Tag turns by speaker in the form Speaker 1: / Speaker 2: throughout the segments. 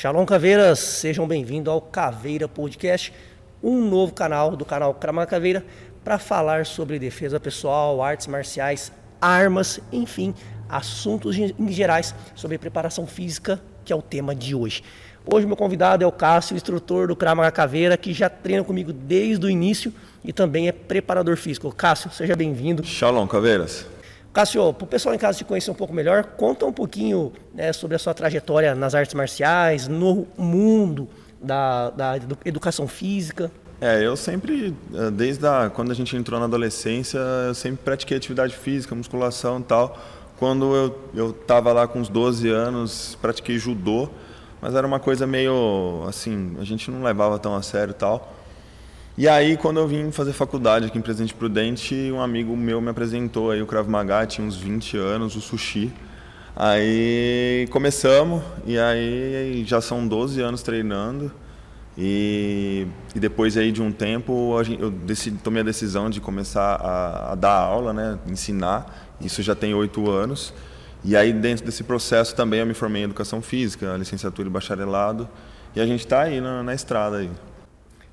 Speaker 1: Shalom Caveiras, sejam bem-vindos ao Caveira Podcast, um novo canal do canal Crama Caveira para falar sobre defesa pessoal, artes marciais, armas, enfim, assuntos em gerais sobre preparação física, que é o tema de hoje. Hoje meu convidado é o Cássio, instrutor do Crama Caveira, que já treina comigo desde o início e também é preparador físico. Cássio, seja bem-vindo.
Speaker 2: Shalom, Caveiras.
Speaker 1: Cássio, para o pessoal em casa te conhecer um pouco melhor, conta um pouquinho né, sobre a sua trajetória nas artes marciais, no mundo da, da educação física.
Speaker 2: É, eu sempre, eh, desde a, quando a gente entrou na adolescência, eu sempre pratiquei atividade física, musculação e tal. Quando eu estava lá com uns 12 anos, pratiquei judô, mas era uma coisa meio assim, a gente não levava tão a sério e tal. E aí, quando eu vim fazer faculdade aqui em Presidente Prudente, um amigo meu me apresentou aí o Krav Maga, tinha uns 20 anos, o sushi. Aí começamos, e aí já são 12 anos treinando. E, e depois aí de um tempo eu decidi, tomei a decisão de começar a, a dar aula, né, ensinar. Isso já tem oito anos. E aí dentro desse processo também eu me formei em educação física, licenciatura e bacharelado. E a gente está aí na, na estrada aí.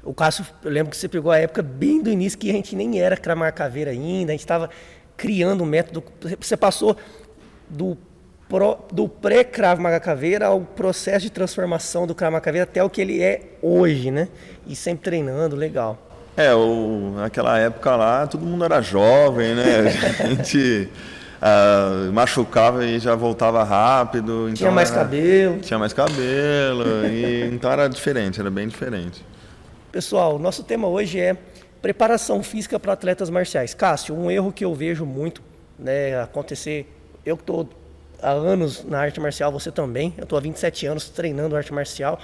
Speaker 1: O Cássio, eu lembro que você pegou a época bem do início que a gente nem era Cramar Caveira ainda, a gente estava criando um método. Você passou do, do pré-Krav Maga Caveira ao processo de transformação do Krav Maga Caveira até o que ele é hoje, né? E sempre treinando, legal.
Speaker 2: É, o, naquela época lá, todo mundo era jovem, né? A gente uh, machucava e já voltava rápido.
Speaker 1: Então tinha mais
Speaker 2: era,
Speaker 1: cabelo.
Speaker 2: Tinha mais cabelo. e, então era diferente, era bem diferente.
Speaker 1: Pessoal, nosso tema hoje é preparação física para atletas marciais. Cássio, um erro que eu vejo muito né, acontecer, eu que estou há anos na arte marcial, você também, eu estou há 27 anos treinando arte marcial,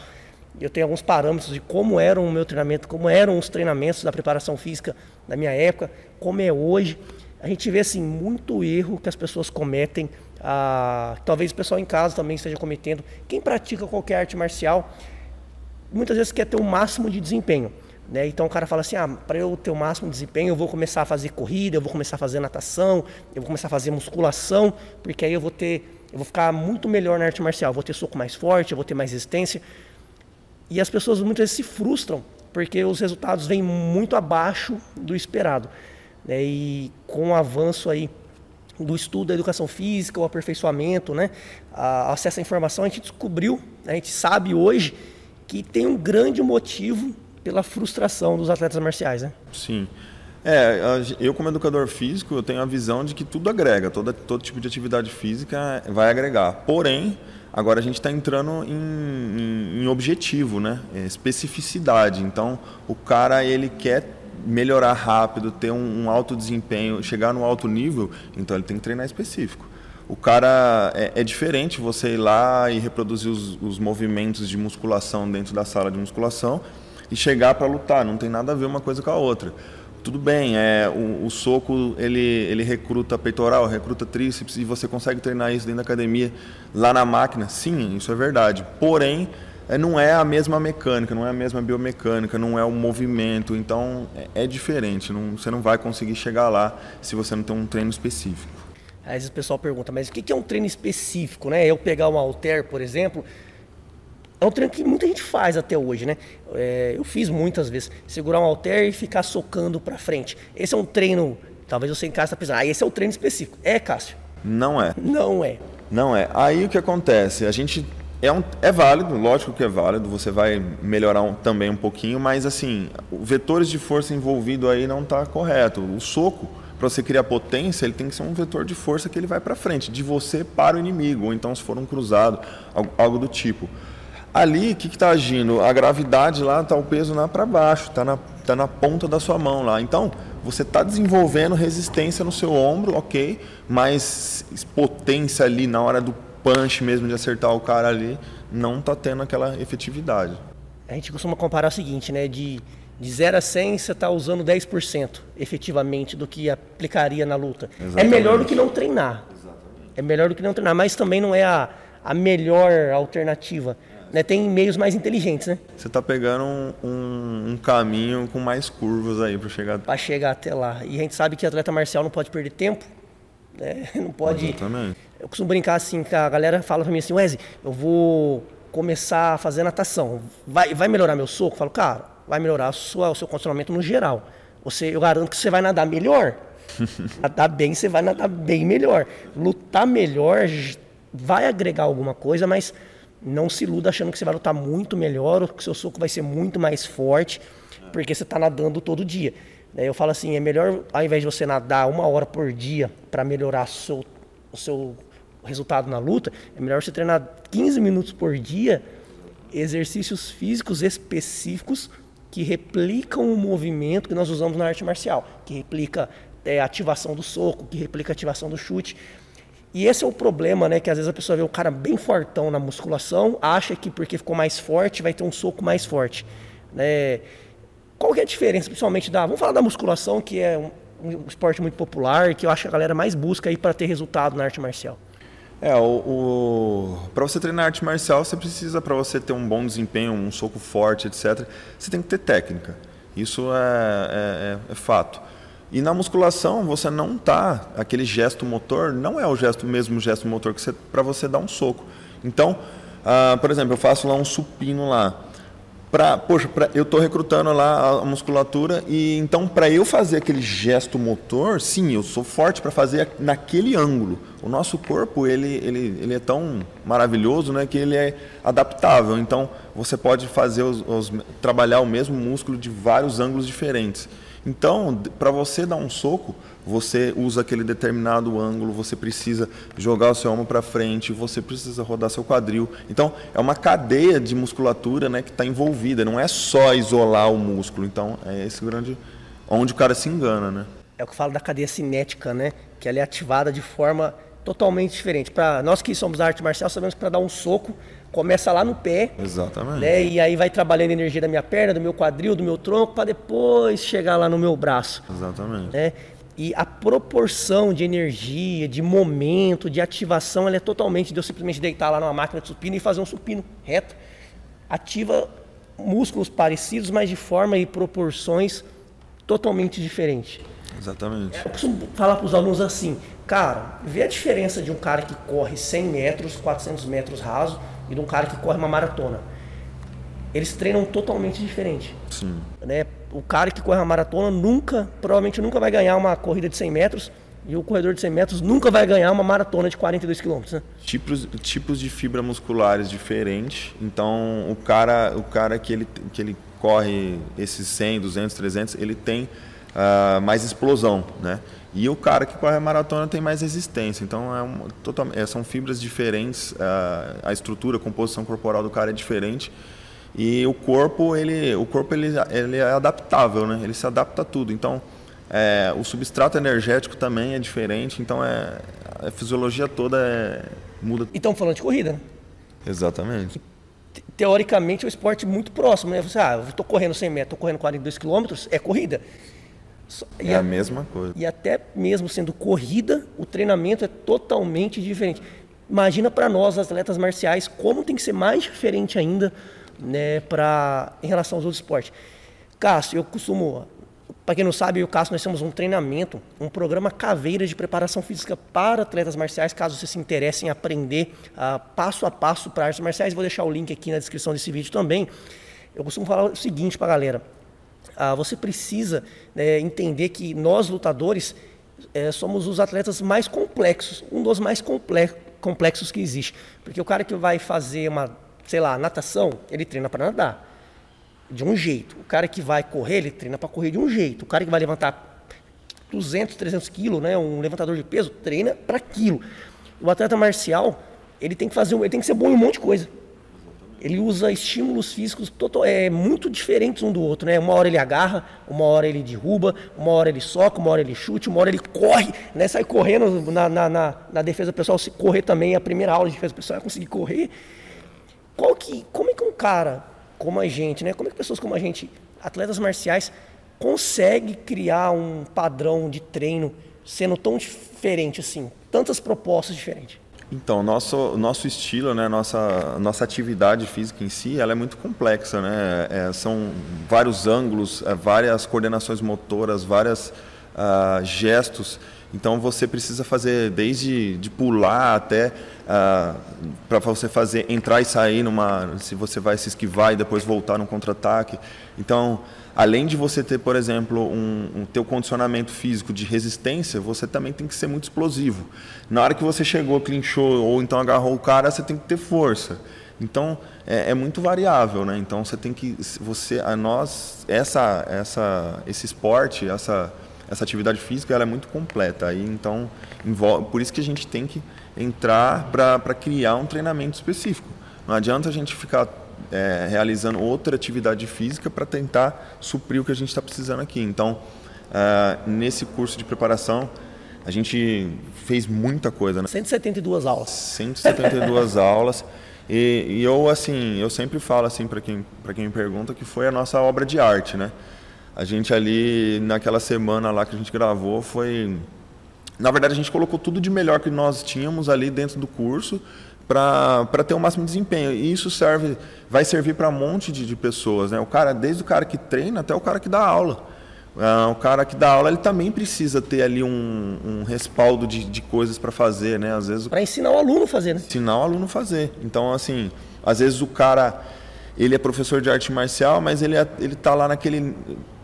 Speaker 1: eu tenho alguns parâmetros de como era o meu treinamento, como eram os treinamentos da preparação física na minha época, como é hoje. A gente vê assim muito erro que as pessoas cometem, ah, talvez o pessoal em casa também esteja cometendo. Quem pratica qualquer arte marcial muitas vezes quer ter o máximo de desempenho. Né? Então o cara fala assim: ah, para eu ter o máximo de desempenho, eu vou começar a fazer corrida, eu vou começar a fazer natação, eu vou começar a fazer musculação, porque aí eu vou ter, eu vou ficar muito melhor na arte marcial, eu vou ter soco mais forte, eu vou ter mais resistência. E as pessoas muitas vezes se frustram, porque os resultados vêm muito abaixo do esperado. Né? E com o avanço aí do estudo da educação física, o aperfeiçoamento, né? a acesso à informação, a gente descobriu, a gente sabe hoje que tem um grande motivo pela frustração dos atletas marciais, né?
Speaker 2: Sim. É, eu como educador físico, eu tenho a visão de que tudo agrega, todo, tipo de atividade física vai agregar. Porém, agora a gente está entrando em, em, em, objetivo, né? É, especificidade. Então, o cara ele quer melhorar rápido, ter um, um alto desempenho, chegar no alto nível, então ele tem que treinar específico o cara é, é, diferente você ir lá e reproduzir os, os, movimentos de musculação dentro da sala de musculação e chegar para lutar. Não tem nada a ver uma coisa com a outra. Tudo bem, é, o, o, soco ele, ele recruta peitoral, recruta tríceps e você consegue treinar isso dentro da academia lá na máquina. Sim, isso é verdade. Porém, é, não é a mesma mecânica, não é a mesma biomecânica, não é o movimento. Então é, é diferente. Não, você não vai conseguir chegar lá se você não tem um treino específico.
Speaker 1: Às vezes o pessoal pergunta, mas o que é um treino específico, né? Eu pegar um halter, por exemplo, é um treino que muita gente faz até hoje, né? É, eu fiz muitas vezes, segurar um halter e ficar socando para frente. Esse é um treino, talvez você em casa pensando, ah, esse é o treino específico. É, Cássio?
Speaker 2: Não é.
Speaker 1: Não é.
Speaker 2: Não é. Aí o que acontece? A gente é, um, é válido, lógico que é válido, você vai melhorar um, também um pouquinho, mas assim, vetores de força envolvido aí não está correto. O soco para você criar potência, ele tem que ser um vetor de força que ele vai para frente, de você para o inimigo, ou então se for um cruzado, algo do tipo. Ali, o que está agindo? A gravidade lá está o peso lá para baixo, está na, tá na ponta da sua mão lá. Então, você está desenvolvendo resistência no seu ombro, ok, mas potência ali na hora do punch mesmo de acertar o cara ali, não está tendo aquela efetividade.
Speaker 1: A gente costuma comparar o seguinte, né, de de 0 a 100, você está usando 10% efetivamente do que aplicaria na luta. Exatamente. É melhor do que não treinar. Exatamente. É melhor do que não treinar, mas também não é a, a melhor alternativa. Né? Tem meios mais inteligentes, né?
Speaker 2: Você está pegando um, um, um, caminho com mais curvas aí para chegar...
Speaker 1: Para chegar até lá. E a gente sabe que atleta marcial não pode perder tempo, né? não pode...
Speaker 2: Exatamente.
Speaker 1: Eu costumo brincar assim, que a galera fala para mim assim, Wesley, eu vou começar a fazer natação. Vai, vai melhorar meu soco? Eu falo, cara, vai melhorar sua, o seu condicionamento no geral. Você, eu garanto que você vai nadar melhor. nadar bem, você vai nadar bem melhor. Lutar melhor vai agregar alguma coisa, mas não se iluda achando que você vai lutar muito melhor ou que seu soco vai ser muito mais forte, porque você está nadando todo dia. Eu falo assim, é melhor, ao invés de você nadar uma hora por dia para melhorar seu, o seu resultado na luta, é melhor você treinar 15 minutos por dia exercícios físicos específicos que replicam o movimento que nós usamos na arte marcial, que replica é, ativação do soco, que replica ativação do chute. E esse é o problema, né? Que às vezes a pessoa vê um cara bem fortão na musculação, acha que porque ficou mais forte vai ter um soco mais forte. Né? Qual que é a diferença, principalmente da. Vamos falar da musculação, que é um, um esporte muito popular, que eu acho que a galera mais busca aí para ter resultado na arte marcial.
Speaker 2: É, o, o para você treinar arte marcial, você precisa, para você ter um bom desempenho, um soco forte, etc., você tem que ter técnica. Isso é, é, é, é fato. E na musculação, você não tá, aquele gesto motor não é o gesto mesmo gesto motor que você para você dar um soco. Então, ah, por exemplo, eu faço lá um supino lá para, poxa, pra, eu estou recrutando lá a musculatura e então para eu fazer aquele gesto motor, sim, eu sou forte para fazer naquele ângulo. O nosso corpo ele, ele, ele é tão maravilhoso, né, que ele é adaptável. Então você pode fazer os, os trabalhar o mesmo músculo de vários ângulos diferentes. Então, para você dar um soco, você usa aquele determinado ângulo, você precisa jogar o seu ombro para frente, você precisa rodar seu quadril. Então, é uma cadeia de musculatura né, que está envolvida, não é só isolar o músculo. Então, é esse grande. onde o cara se engana. Né?
Speaker 1: É o que eu falo da cadeia cinética, né? que ela é ativada de forma totalmente diferente. Para nós que somos da arte marcial, sabemos que para dar um soco, começa lá no pé.
Speaker 2: Exatamente.
Speaker 1: Né? E aí vai trabalhando a energia da minha perna, do meu quadril, do meu tronco, para depois chegar lá no meu braço.
Speaker 2: Exatamente.
Speaker 1: Né? E a proporção de energia, de momento, de ativação, ela é totalmente de eu simplesmente deitar lá numa máquina de supino e fazer um supino reto. Ativa músculos parecidos, mas de forma e proporções totalmente diferentes.
Speaker 2: Exatamente.
Speaker 1: Eu costumo falar para os alunos assim, cara, vê a diferença de um cara que corre 100 metros, 400 metros raso, e de um cara que corre uma maratona. Eles treinam totalmente diferente.
Speaker 2: Sim.
Speaker 1: Né? O cara que corre uma maratona nunca, provavelmente nunca vai ganhar uma corrida de 100 metros e o corredor de 100 metros nunca vai ganhar uma maratona de 42 quilômetros. Né?
Speaker 2: Tipos, tipos de fibra musculares diferentes. Então, o cara, o cara que, ele, que ele corre esses 100, 200, 300, ele tem uh, mais explosão, né? E o cara que corre a maratona tem mais resistência. Então, é um, total, é, são fibras diferentes, uh, a estrutura, a composição corporal do cara é diferente. E o corpo, ele, o corpo ele, ele é adaptável, né? Ele se adapta a tudo. Então, é, o substrato energético também é diferente. Então, é, a fisiologia toda é, muda.
Speaker 1: E estamos falando de corrida, né?
Speaker 2: Exatamente.
Speaker 1: Teoricamente, é um esporte muito próximo, né? Você, ah, eu estou correndo 100 metros, estou correndo 42 quilômetros, é corrida.
Speaker 2: E é a, a mesma coisa.
Speaker 1: E até mesmo sendo corrida, o treinamento é totalmente diferente. Imagina para nós, atletas marciais, como tem que ser mais diferente ainda né, pra, em relação aos outros esportes. Cássio, eu costumo, para quem não sabe, o Cássio, nós temos um treinamento, um programa caveira de preparação física para atletas marciais, caso você se interesse em aprender uh, passo a passo para artes marciais. Vou deixar o link aqui na descrição desse vídeo também. Eu costumo falar o seguinte para a galera ah, você precisa né, entender que nós lutadores é, somos os atletas mais complexos, um dos mais complexos que existe. Porque o cara que vai fazer uma, sei lá, natação, ele treina para nadar de um jeito. O cara que vai correr, ele treina para correr de um jeito. O cara que vai levantar 200, 300 quilos, né, um levantador de peso, treina para aquilo. O atleta marcial, ele tem que fazer, ele tem que ser bom em um monte de coisa ele usa estímulos físicos total, é, muito diferentes um do outro, né? Uma hora ele agarra, uma hora ele derruba, uma hora ele soca, uma hora ele chute, uma hora ele corre, né? Sai correndo na, na, na, na defesa pessoal, se correr também, a primeira aula de defesa pessoal é conseguir correr. Qual que, como é que um cara como a gente, né? Como é que pessoas como a gente, atletas marciais, consegue criar um padrão de treino sendo tão diferente assim, tantas propostas diferentes?
Speaker 2: Então, nosso nosso estilo, né, nossa nossa atividade física em si, ela é muito complexa, né? É, são vários ângulos, é, várias coordenações motoras, vários uh, gestos. Então você precisa fazer desde de pular até uh, ah, para você fazer entrar e sair numa se você vai se esquivar e depois voltar no contra-ataque. Então além de você ter, por exemplo, um, um teu condicionamento físico de resistência, você também tem que ser muito explosivo. Na hora que você chegou, clinchou ou então agarrou o cara, você tem que ter força. Então é, é, muito variável, né? Então você tem que você a nós essa essa esse esporte essa essa atividade física ela é muito completa. Aí então envolve, por isso que a gente tem que entrar para criar um treinamento específico. Não adianta a gente ficar é, realizando outra atividade física para tentar suprir o que a gente está precisando aqui. Então, uh, nesse curso de preparação, a gente fez muita coisa. Né?
Speaker 1: 172 aulas.
Speaker 2: 172 aulas. E, e, eu, assim, eu sempre falo assim para quem, quem me pergunta que foi a nossa obra de arte, né? A gente ali, naquela semana lá que a gente gravou, foi... Na verdade, a gente colocou tudo de melhor que nós tínhamos ali dentro do curso para ter o máximo desempenho. E isso serve, vai servir para um monte de, de, pessoas. Né? O cara, desde o cara que treina até o cara que dá aula. Uh, o cara que dá aula ele também precisa ter ali um, um respaldo de, de coisas para fazer, né? Às vezes
Speaker 1: para ensinar o aluno a fazer, né?
Speaker 2: Ensinar o aluno a fazer. Então assim, às vezes o cara ele é professor de arte marcial, mas ele é, ele tá lá naquele,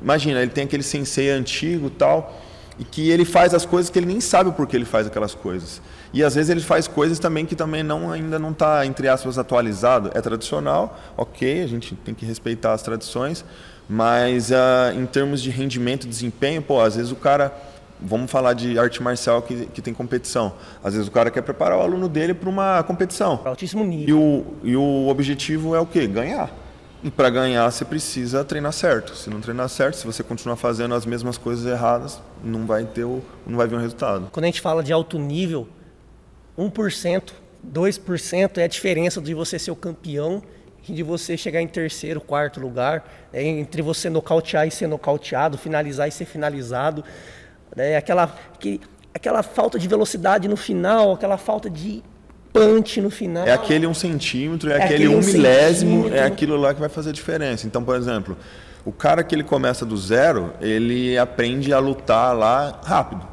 Speaker 2: imagina, ele tem aquele sensei antigo tal e que ele faz as coisas que ele nem sabe por que ele faz aquelas coisas. E às vezes ele faz coisas também que também não ainda não está entre aspas atualizado. É tradicional, ok, a gente tem que respeitar as tradições, mas uh, em termos de rendimento, desempenho, pô, às vezes o cara, vamos falar de arte marcial que, que tem competição. Às vezes o cara quer preparar o aluno dele para uma competição.
Speaker 1: Altíssimo nível.
Speaker 2: E o, e o objetivo é o quê? Ganhar. E para ganhar você precisa treinar certo. Se não treinar certo, se você continuar fazendo as mesmas coisas erradas, não vai ter o, não vai vir um resultado.
Speaker 1: Quando a gente fala de alto nível, 1%, 2% é a diferença de você ser o campeão e de você chegar em terceiro, quarto lugar, é, entre você nocautear e ser nocauteado, finalizar e ser finalizado. É, aquela, que, aquela falta de velocidade no final, aquela falta de punch no final.
Speaker 2: É aquele um centímetro, é, é aquele, aquele um milésimo, é aquilo lá que vai fazer a diferença. Então, por exemplo, o cara que ele começa do zero, ele aprende a lutar lá rápido.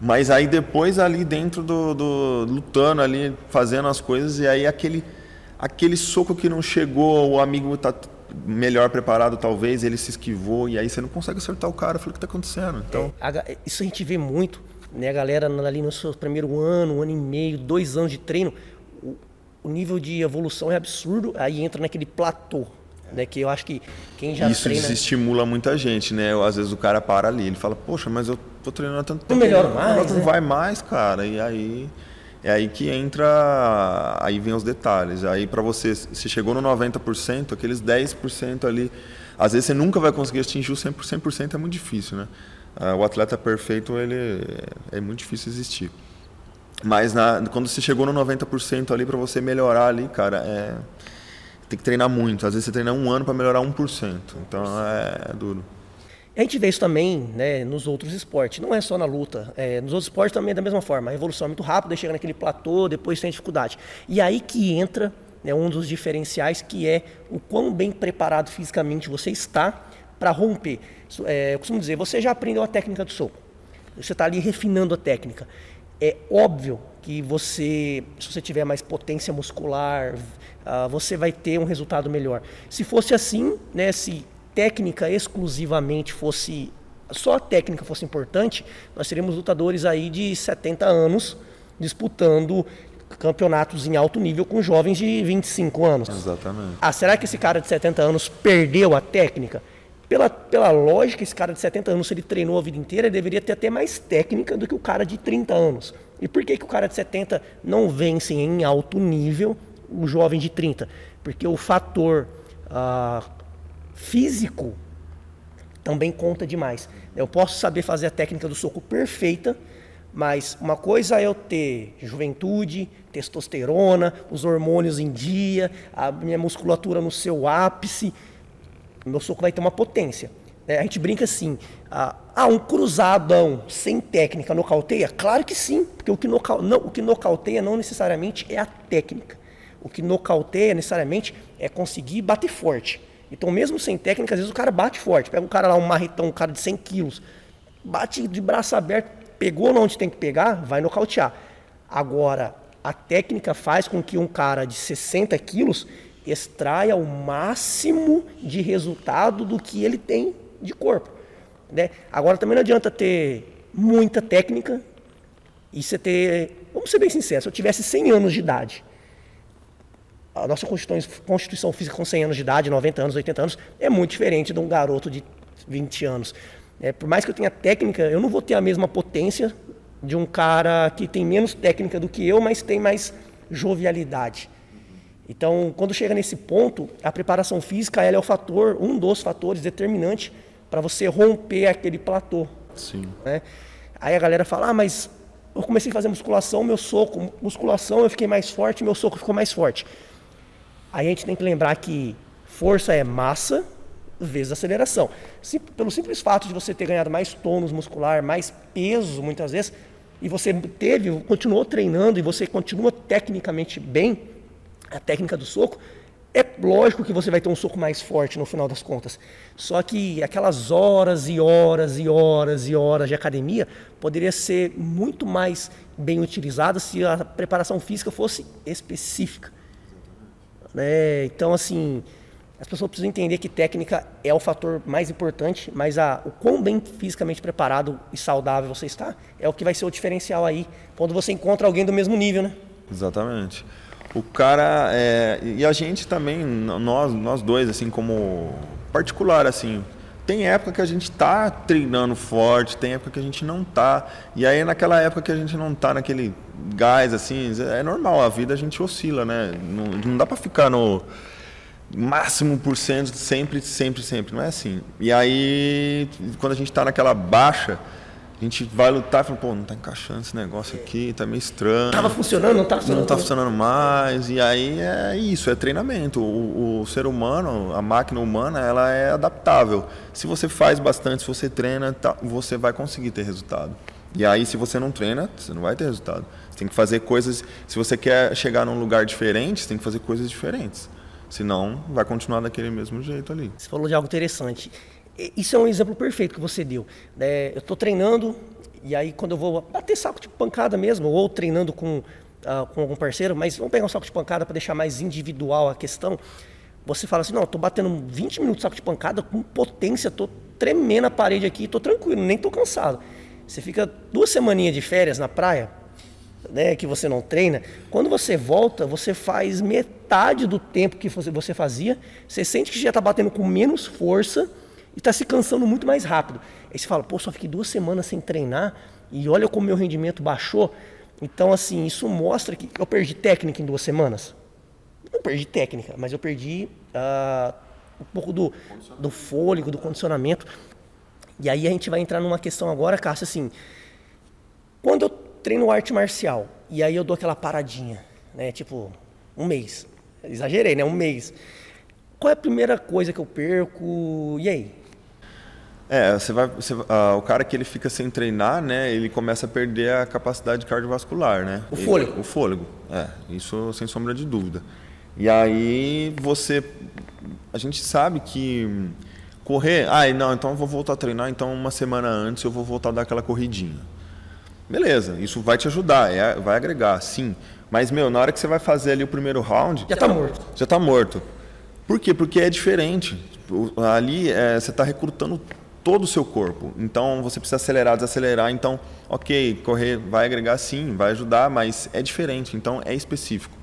Speaker 2: Mas aí depois ali dentro do, do, lutando ali, fazendo as coisas e aí aquele aquele soco que não chegou, o amigo tá melhor preparado talvez, ele se esquivou e aí você não consegue acertar o cara, falei o que está acontecendo. Então,
Speaker 1: é, isso a gente vê muito, né, a galera ali no seu primeiro ano, um ano e meio, dois anos de treino, o, o nível de evolução é absurdo, aí entra naquele platô né? Que eu acho que quem já
Speaker 2: Isso
Speaker 1: treina...
Speaker 2: desestimula muita gente, né? Às vezes o cara para ali, ele fala, poxa, mas eu tô treinando há tanto
Speaker 1: tempo. Não melhora mais,
Speaker 2: Não
Speaker 1: né?
Speaker 2: vai mais, cara. E aí... É aí que entra, aí vem os detalhes. Aí para você, se chegou no 90%, aqueles 10% ali, às vezes você nunca vai conseguir atingir o 100%, 100% é muito difícil, né? Ah, o atleta perfeito, ele é muito difícil existir. Mas na, quando você chegou no 90% ali, para você melhorar ali, cara, é, tem que treinar muito. Às vezes você treina um ano para melhorar 1%. Então é, é, duro.
Speaker 1: A gente vê isso também né, nos outros esportes, não é só na luta. É, nos outros esportes também é da mesma forma. A evolução é muito rápida, chega naquele platô, depois tem dificuldade. E aí que entra né, um dos diferenciais, que é o quão bem preparado fisicamente você está para romper. É, eu costumo dizer, você já aprendeu a técnica do soco. Você está ali refinando a técnica. É óbvio que você, se você tiver mais potência muscular, uh, você vai ter um resultado melhor. Se fosse assim, né, se técnica exclusivamente fosse só a técnica fosse importante, nós teríamos lutadores aí de 70 anos disputando campeonatos em alto nível com jovens de 25 anos.
Speaker 2: Exatamente.
Speaker 1: Ah, será que esse cara de 70 anos perdeu a técnica? Pela, pela lógica, esse cara de 70 anos, se ele treinou a vida inteira, ele deveria ter até mais técnica do que o cara de 30 anos. E por que, que o cara de 70 não vence em alto nível o jovem de 30? Porque o fator ah, físico também conta demais. Eu posso saber fazer a técnica do soco perfeita, mas uma coisa é eu ter juventude, testosterona, os hormônios em dia, a minha musculatura no seu ápice meu soco vai ter uma potência. É, a gente brinca assim, ah, um cruzadão sem técnica nocauteia? Claro que sim, porque o que, noca... não, o que nocauteia não necessariamente é a técnica. O que nocauteia necessariamente é conseguir bater forte. Então, mesmo sem técnica, às vezes o cara bate forte. Pega um cara lá, um marretão, um cara de 100 quilos, bate de braço aberto, pegou onde tem que pegar, vai nocautear. Agora, a técnica faz com que um cara de 60 quilos extraia o máximo de resultado do que ele tem de corpo. Né? Agora também não adianta ter muita técnica e você ter. Vamos ser bem sinceros, se eu tivesse 100 anos de idade, a nossa constituição física com 100 anos de idade, 90 anos, 80 anos, é muito diferente de um garoto de 20 anos. É, por mais que eu tenha técnica, eu não vou ter a mesma potência de um cara que tem menos técnica do que eu, mas tem mais jovialidade. Então, quando chega nesse ponto, a preparação física ela é o fator, um dos fatores determinantes para você romper aquele platô.
Speaker 2: Sim.
Speaker 1: Né? Aí a galera fala, ah, mas eu comecei a fazer musculação, meu soco, musculação eu fiquei mais forte, meu soco ficou mais forte. Aí a gente tem que lembrar que força é massa vezes aceleração. Sim, pelo simples fato de você ter ganhado mais tônus muscular, mais peso muitas vezes, e você teve, continuou treinando e você continua tecnicamente bem, a técnica do soco, é lógico que você vai ter um soco mais forte no final das contas. Só que aquelas horas e horas e horas e horas de academia poderia ser muito mais bem utilizada se a preparação física fosse específica. Né? Então, assim, as pessoas precisam entender que técnica é o fator mais importante, mas a, o quão bem fisicamente preparado e saudável você está é o que vai ser o diferencial aí quando você encontra alguém do mesmo nível, né?
Speaker 2: Exatamente. O cara é, e a gente também, nós, nós dois, assim como particular, assim, tem época que a gente tá treinando forte, tem época que a gente não tá. E aí naquela época que a gente não tá naquele gás, assim, é normal, a vida a gente oscila, né? Não, não dá para ficar no máximo por cento sempre, sempre, sempre. Não é assim. E aí, quando a gente está naquela baixa, a gente vai lutar e fala, pô, não está encaixando esse negócio aqui, está meio estranho.
Speaker 1: Tava funcionando, não está funcionando.
Speaker 2: Não está funcionando mais. E aí é isso, é treinamento. O, o, ser humano, a máquina humana, ela é adaptável. Se você faz bastante, se você treina, tá, você vai conseguir ter resultado. E aí, se você não treina, você não vai ter resultado. Você tem que fazer coisas. Se você quer chegar num lugar diferente, você tem que fazer coisas diferentes. Senão, vai continuar daquele mesmo jeito ali.
Speaker 1: Você falou de algo interessante. Isso é um exemplo perfeito que você deu. É, eu estou treinando, e aí quando eu vou bater saco de pancada mesmo, ou treinando com, uh, com algum parceiro, mas vamos pegar um saco de pancada para deixar mais individual a questão. Você fala assim, não, estou batendo 20 minutos de saco de pancada com potência, estou tremendo a parede aqui, estou tranquilo, nem estou cansado. Você fica duas semaninhas de férias na praia, né, que você não treina, quando você volta, você faz metade do tempo que você fazia, você sente que já está batendo com menos força e está se cansando muito mais rápido. Aí você fala, pô, só fiquei duas semanas sem treinar e olha como meu rendimento baixou. Então, assim, isso mostra que eu perdi técnica em duas semanas. Não perdi técnica, mas eu perdi uh, um pouco do, do fôlego, do condicionamento. E aí a gente vai entrar numa questão agora, Cássio, assim, quando eu treino arte marcial e aí eu dou aquela paradinha, né? Tipo, um mês. Exagerei, né? Um mês. Qual é a primeira coisa que eu perco? E aí?
Speaker 2: É, você vai, você, uh, o cara que ele fica sem treinar, né? Ele começa a perder a capacidade cardiovascular, né?
Speaker 1: O fôlego.
Speaker 2: Ele, o fôlego, é. Isso sem sombra de dúvida. E aí você, a gente sabe que correr, ah, não, então eu vou voltar a treinar, então uma semana antes eu vou voltar a dar aquela corridinha. Beleza, isso vai te ajudar, é, vai agregar, sim. Mas, meu, na hora que você vai fazer ali o primeiro round.
Speaker 1: Já tá morto.
Speaker 2: Já tá morto. Por quê? Porque é diferente. Ali é, você está recrutando todo o seu corpo. Então você precisa acelerar, desacelerar. Então, ok, correr vai agregar sim, vai ajudar, mas é diferente. Então é específico.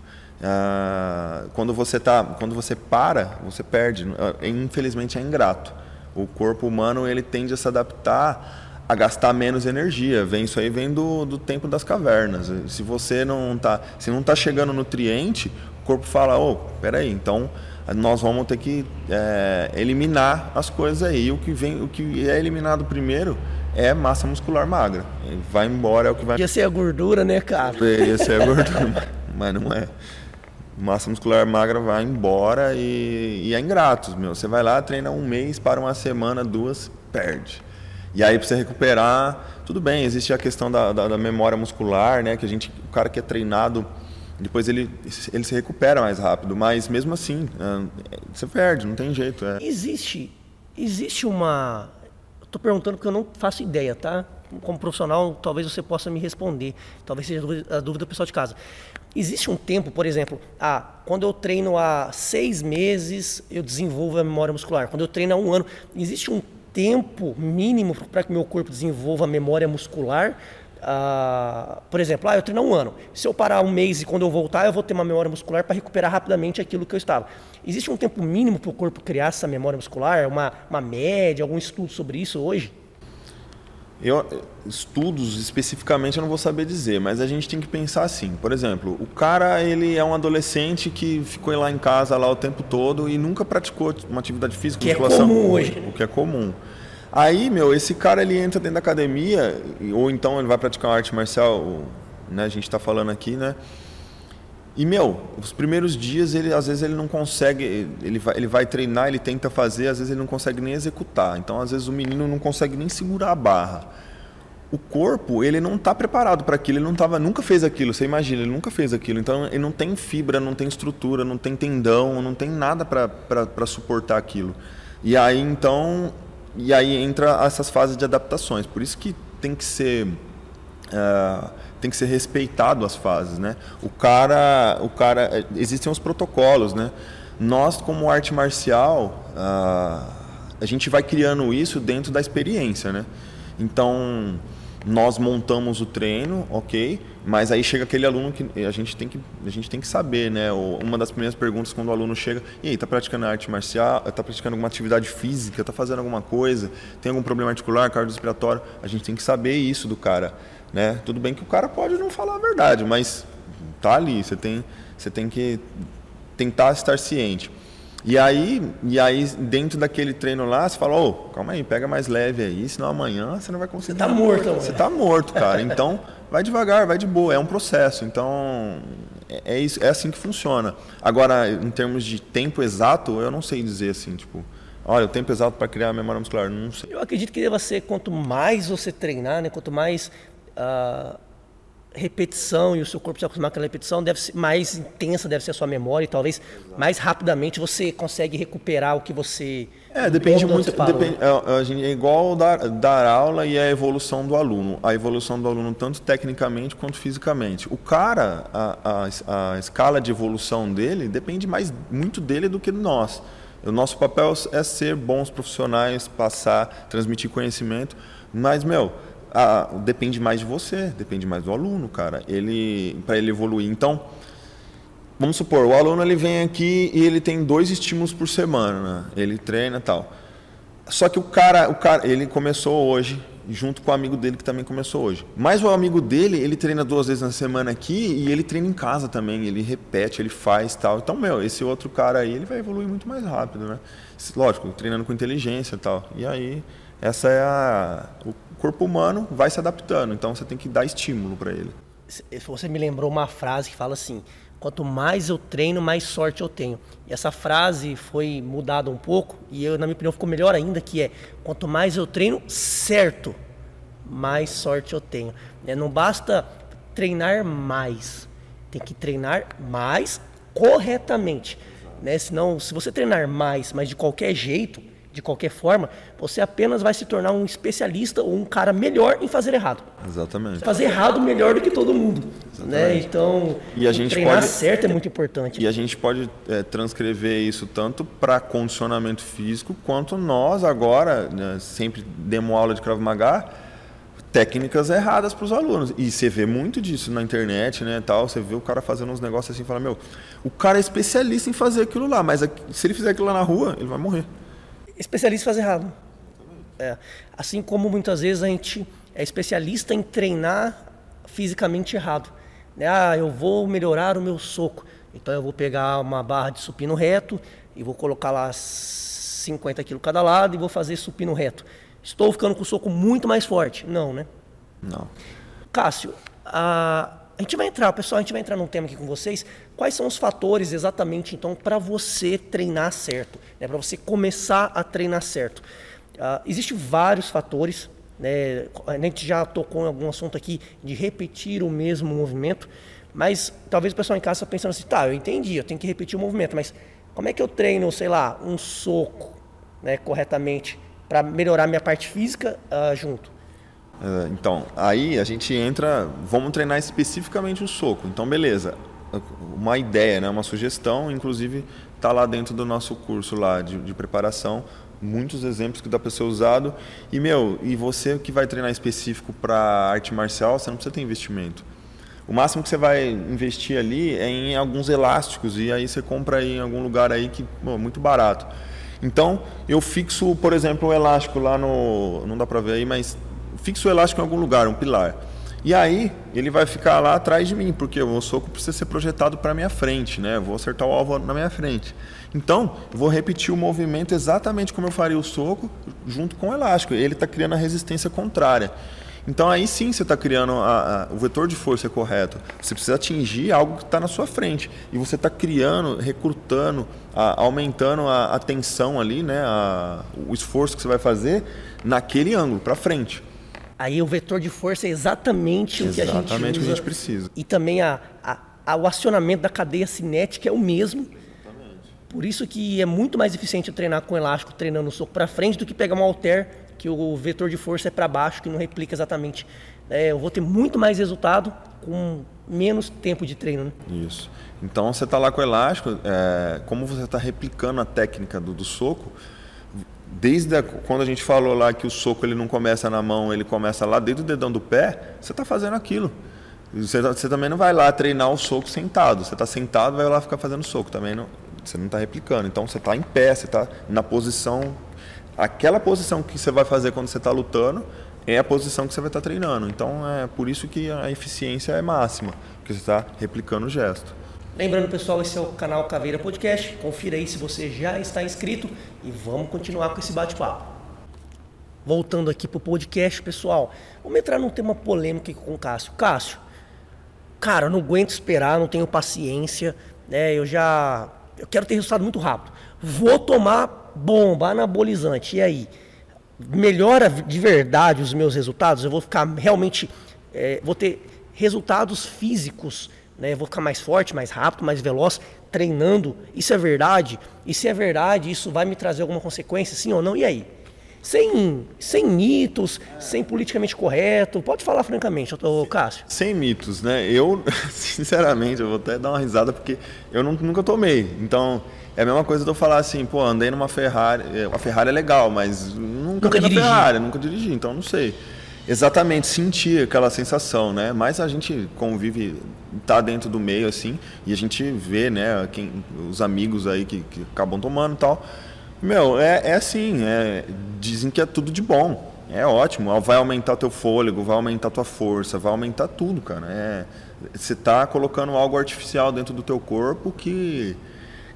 Speaker 2: Ah, quando você tá, quando você para, você perde. Ah, infelizmente é ingrato. O corpo humano ele tende a se adaptar a gastar menos energia. Vem isso aí vem do, do tempo das cavernas. Se você não tá, se não tá chegando nutriente, o corpo fala, ô, oh, peraí, então nós vamos ter que é, eliminar as coisas aí. O que vem, o que é eliminado primeiro é massa muscular magra. Vai embora é o que vai.
Speaker 1: Ia ser a gordura, né, cara?
Speaker 2: Ia ser a gordura, mas não é. Massa muscular magra vai embora e, e é ingrato, meu. Você vai lá, treina um mês, para uma semana, duas, perde. E aí, para você recuperar, tudo bem, existe a questão da, da, da, memória muscular, né? Que a gente, o cara que é treinado, depois ele, ele se recupera mais rápido, mas mesmo assim, é, você perde, não tem jeito. É.
Speaker 1: Existe, existe uma. Estou perguntando porque eu não faço ideia, tá? como profissional, talvez você possa me responder. Talvez seja a dúvida, a do pessoal de casa. Existe um tempo, por exemplo, ah, quando eu treino há seis meses, eu desenvolvo a memória muscular. Quando eu treino há um ano, existe um tempo mínimo para que meu corpo desenvolva a memória muscular? Ah, por exemplo, ah, eu treino um ano. Se eu parar um mês e quando eu voltar, eu vou ter uma memória muscular para recuperar rapidamente aquilo que eu estava. Existe um tempo mínimo para o corpo criar essa memória muscular? Uma, uma média, algum estudo sobre isso hoje?
Speaker 2: Eu, estudos especificamente eu não vou saber dizer, mas a gente tem que pensar assim. Por exemplo, o cara ele é um adolescente que ficou lá em casa lá o tempo todo e nunca praticou uma atividade física,
Speaker 1: que é comum hoje.
Speaker 2: O que é comum. Aí, meu, esse cara ele entra dentro da academia ou então ele vai praticar uma arte marcial, né? A gente está falando aqui, né? E, meu, os primeiros dias, ele às vezes ele não consegue, ele vai, ele vai treinar, ele tenta fazer, às vezes ele não consegue nem executar. Então, às vezes o menino não consegue nem segurar a barra. O corpo, ele não está preparado para aquilo, ele não tava, nunca fez aquilo, você imagina, ele nunca fez aquilo. Então, ele não tem fibra, não tem estrutura, não tem tendão, não tem nada para suportar aquilo. E aí, então, e aí entra essas fases de adaptações. Por isso que tem que ser... Uh, tem que ser respeitado as fases, né? O cara, o cara, existem os protocolos, né? Nós como arte marcial, a, a gente vai criando isso dentro da experiência, né? Então nós montamos o treino, ok, mas aí chega aquele aluno que a gente tem que, a gente tem que saber, né? Uma das primeiras perguntas quando o aluno chega, e aí, tá praticando arte marcial, tá praticando alguma atividade física, tá fazendo alguma coisa, tem algum problema articular, cardiorrespiratório? A gente tem que saber isso do cara. Né? Tudo bem que o cara pode não falar a verdade, mas tá ali, você tem, você tem que tentar estar ciente. E aí, e aí, dentro daquele treino lá, você fala, ô, oh, calma aí, pega mais leve aí, senão amanhã você não vai conseguir.
Speaker 1: Você tá morto,
Speaker 2: Você tá morto, cara. Então, vai devagar, vai de boa, é um processo. Então, é, é, isso, é assim que funciona. Agora, em termos de tempo exato, eu não sei dizer assim, tipo, olha, o tempo exato para criar a memória muscular, não sei.
Speaker 1: Eu acredito que deva ser quanto mais você treinar, né, quanto mais a repetição e o seu corpo se acostumar com a repetição, deve ser mais intensa, deve ser a sua memória e talvez mais rapidamente você consegue recuperar o que você
Speaker 2: é, depende muito. Depende, é, é, igual dar, dar aula e a evolução do aluno. A evolução do aluno, tanto tecnicamente quanto fisicamente. O cara, a, a, a escala de evolução dele depende mais muito dele do que de nós. O nosso papel é ser bons profissionais, passar, transmitir conhecimento. Mas, meu, depende mais de você, depende mais do aluno, cara. Ele para ele evoluir. Então, vamos supor, o aluno ele vem aqui e ele tem dois estímulos por semana, né? ele treina tal. Só que o cara, o cara, ele começou hoje junto com o amigo dele que também começou hoje. Mas o amigo dele, ele treina duas vezes na semana aqui e ele treina em casa também, ele repete, ele faz tal. Então, meu, esse outro cara aí, ele vai evoluir muito mais rápido, né? Lógico, treinando com inteligência e tal. E aí, essa é a o corpo humano vai se adaptando, então você tem que dar estímulo para ele.
Speaker 1: Você me lembrou uma frase que fala assim: quanto mais eu treino, mais sorte eu tenho. E essa frase foi mudada um pouco e eu, na minha opinião, ficou melhor ainda, que é quanto mais eu treino certo, mais sorte eu tenho. É, não basta treinar mais, tem que treinar mais corretamente. Né? Senão, se você treinar mais, mas de qualquer jeito, de qualquer forma, você apenas vai se tornar um especialista ou um cara melhor em fazer errado.
Speaker 2: Exatamente.
Speaker 1: Fazer errado melhor do que todo mundo. Né? Então,
Speaker 2: e a gente
Speaker 1: treinar
Speaker 2: pode,
Speaker 1: certo é muito importante.
Speaker 2: E a gente pode é, transcrever isso tanto para condicionamento físico, quanto nós agora, né, sempre demos aula de Krav Maga, técnicas erradas para os alunos. E você vê muito disso na internet, né, tal, você vê o cara fazendo uns negócios assim, fala, meu, o cara é especialista em fazer aquilo lá, mas se ele fizer aquilo lá na rua, ele vai morrer
Speaker 1: especialista faz errado. É. Assim como muitas vezes a gente é especialista em treinar fisicamente errado. Né? Ah, eu vou melhorar o meu soco. Então eu vou pegar uma barra de supino reto e vou colocar lá 50 quilos cada lado e vou fazer supino reto. Estou ficando com o soco muito mais forte. Não, né?
Speaker 2: Não.
Speaker 1: Cássio, a, a gente vai entrar, pessoal, a gente vai entrar num tema aqui com vocês. Quais são os fatores exatamente, então, para você treinar certo, né? para você começar a treinar certo? Uh, Existem vários fatores, né? a gente já tocou em algum assunto aqui de repetir o mesmo movimento, mas talvez o pessoal em casa pensando assim, tá, eu entendi, eu tenho que repetir o movimento, mas como é que eu treino, sei lá, um soco né, corretamente para melhorar minha parte física uh, junto?
Speaker 2: É, então, aí a gente entra, vamos treinar especificamente o soco. Então, beleza. Uma ideia, né, uma sugestão, inclusive está lá dentro do nosso curso lá de, de preparação, muitos exemplos que dá para ser usado. E meu, e você que vai treinar específico para arte marcial, você não precisa ter investimento. O máximo que você vai investir ali é em alguns elásticos e aí você compra aí em algum lugar aí que é muito barato. Então, eu fixo, por exemplo, o elástico lá no, não dá para ver aí, mas fixo o elástico em algum lugar, um pilar. E aí, ele vai ficar lá atrás de mim, porque o soco precisa ser projetado para minha frente, né? Eu vou acertar o alvo na minha frente. Então, vou repetir o movimento exatamente como eu faria o soco, junto com o elástico. Ele está criando a resistência contrária. Então aí sim você está criando a, a, o vetor de força é correto. Você precisa atingir algo que está na sua frente e você está criando, recrutando, a, aumentando a, tensão ali, né, o esforço que você vai fazer naquele ângulo para frente.
Speaker 1: Aí o vetor de força é exatamente,
Speaker 2: exatamente
Speaker 1: o que a gente usa.
Speaker 2: Exatamente o que a gente precisa.
Speaker 1: E também a, o acionamento da cadeia cinética é o mesmo. Por isso que é muito mais eficiente treinar com elástico, treinando o soco para frente, do que pegar um halter que o vetor de força é para baixo, que não replica exatamente. É, eu vou ter muito mais resultado com menos tempo de treino. Né?
Speaker 2: Isso. Então você está lá com o elástico, é, como você está replicando a técnica do, do soco, desde a, quando a gente falou lá que o soco ele não começa na mão, ele começa lá desde o dedão do pé, você está fazendo aquilo. Você, você, também não vai lá treinar o soco sentado. Você está sentado, vai lá ficar fazendo soco. Também não, você não está replicando. Então você está em pé, você está na posição aquela posição que você vai fazer quando você está lutando é a posição que você vai estar tá treinando. Então é por isso que a eficiência é máxima, porque você está replicando o gesto.
Speaker 1: Lembrando, pessoal, esse é o canal Caveira Podcast. Confira aí se você já está inscrito e vamos continuar com esse bate-papo. Voltando aqui para o podcast, pessoal, vamos entrar num tema polêmico com o Cássio. Cássio, cara, não aguento esperar, não tenho paciência, né? Eu já eu quero ter resultado muito rápido. Vou tomar bomba, anabolizante, e aí? Melhora de verdade os meus resultados? Eu vou ficar realmente. É, vou ter resultados físicos, né? Eu vou ficar mais forte, mais rápido, mais veloz, treinando. Isso é verdade? E se é verdade, isso vai me trazer alguma consequência, sim ou não? E aí? Sem, sem mitos, sem politicamente correto. Pode falar francamente, tô, Cássio.
Speaker 2: Sem mitos, né? Eu, sinceramente, eu vou até dar uma risada porque eu nunca tomei. Então, é a mesma coisa de eu falar assim, pô, andei numa Ferrari. É, a Ferrari é legal, mas nunca, nunca dirigi. Ferrari, nunca dirigi, então não sei. Exatamente, sentir aquela sensação, né? Mas a gente convive, tá dentro do meio assim, e a gente vê, né, quem, os amigos aí que, que acabam tomando e tal. Meu, é, é assim, é, dizem que é tudo de bom. É ótimo, vai aumentar teu fôlego, vai aumentar tua força, vai aumentar tudo, cara. É, você tá colocando algo artificial dentro do teu corpo que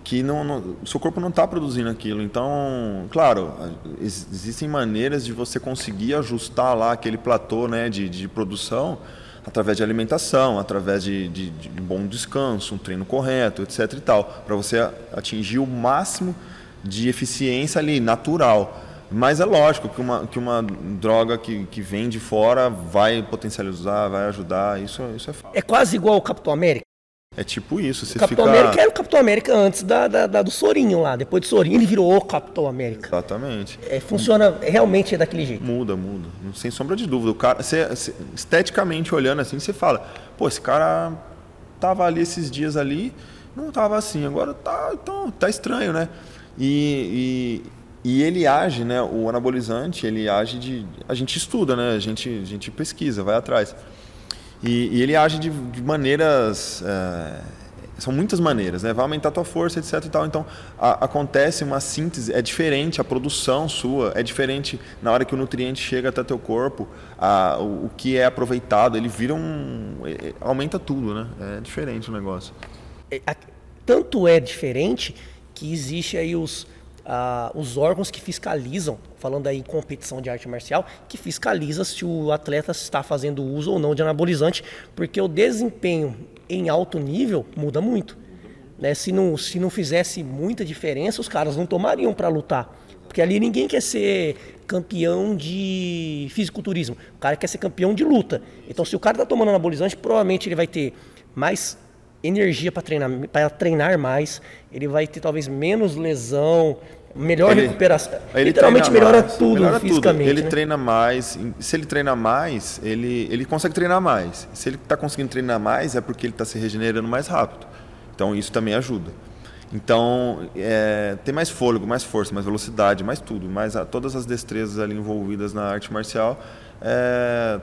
Speaker 2: que não, não, seu corpo não está produzindo aquilo. Então, claro, existem maneiras de você conseguir ajustar lá aquele platô né, de, de produção através de alimentação, através de, de, de, bom descanso, um treino correto, etc. e tal, para você atingir o máximo de eficiência ali, natural. Mas é lógico que uma, que uma droga que, que vem de fora vai potencializar, vai ajudar, isso, isso é fato.
Speaker 1: É quase igual ao Capitão América.
Speaker 2: É tipo isso. Você
Speaker 1: o Capitão
Speaker 2: fica...
Speaker 1: América era o Capitão América antes da, da, da, do Sorinho lá. Depois do Sorinho ele virou o Capitão América.
Speaker 2: Exatamente.
Speaker 1: É, funciona realmente é daquele jeito.
Speaker 2: Muda, muda. Sem sombra de dúvida. O cara, você, você, esteticamente olhando assim, você fala, pô, esse cara tava ali esses dias ali, não tava assim, agora tá, então, tá estranho, né? E, e, e ele age, né? O anabolizante, ele age de. A gente estuda, né? A gente, a gente pesquisa, vai atrás. E, e ele age de, de maneiras. É, são muitas maneiras, né? Vai aumentar a tua força, etc e tal. Então, a, acontece uma síntese, é diferente a produção sua, é diferente na hora que o nutriente chega até teu corpo, a, o, o, que é aproveitado, ele vira um... Aumenta tudo, né? É diferente o negócio.
Speaker 1: É, tanto é diferente que existe aí os os órgãos que fiscalizam, falando aí em competição de arte marcial, que fiscaliza se o atleta está fazendo uso ou não de anabolizante, porque o desempenho em alto nível muda muito. Né? Se, não, se não fizesse muita diferença, os caras não tomariam para lutar. Porque ali ninguém quer ser campeão de fisiculturismo. O cara quer ser campeão de luta. Então, se o cara está tomando anabolizante, provavelmente ele vai ter mais energia para treinar, para treinar mais, ele vai ter talvez menos lesão, melhor
Speaker 2: Ele-
Speaker 1: recuperação.
Speaker 2: Ele
Speaker 1: Literalmente melhora
Speaker 2: mais,
Speaker 1: tudo
Speaker 2: melhora
Speaker 1: fisicamente.
Speaker 2: Ele
Speaker 1: né?
Speaker 2: treina mais. Se ele treina mais, ele, ele consegue treinar mais. Se ele está conseguindo treinar mais, é porque ele está se regenerando mais rápido. Então isso também ajuda. Então é, tem mais fôlego, mais força, mais velocidade, mais tudo, mais a- todas as destrezas ali envolvidas na arte marcial é,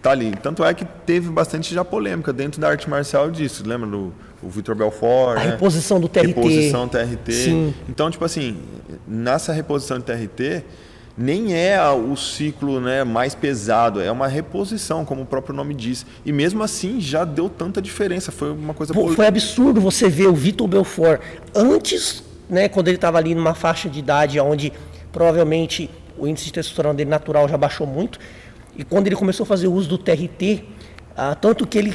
Speaker 2: tá ali. Tanto é que teve bastante já polêmica dentro da arte marcial disso. Lembra do o Vitor Belfort?
Speaker 1: A
Speaker 2: né?
Speaker 1: reposição do TRT.
Speaker 2: Reposição TRT.
Speaker 1: Sim.
Speaker 2: Então, tipo assim, nessa reposição de TRT, nem é o ciclo né, mais pesado, é uma reposição, como o próprio nome diz. E mesmo assim já deu tanta diferença, foi uma coisa
Speaker 1: Pô, foi absurdo você ver o Vitor Belfort antes, né, quando ele estava ali numa faixa de idade onde provavelmente o índice de testosterona dele natural já baixou muito, e quando ele começou a fazer uso do TRT, ah, tanto que ele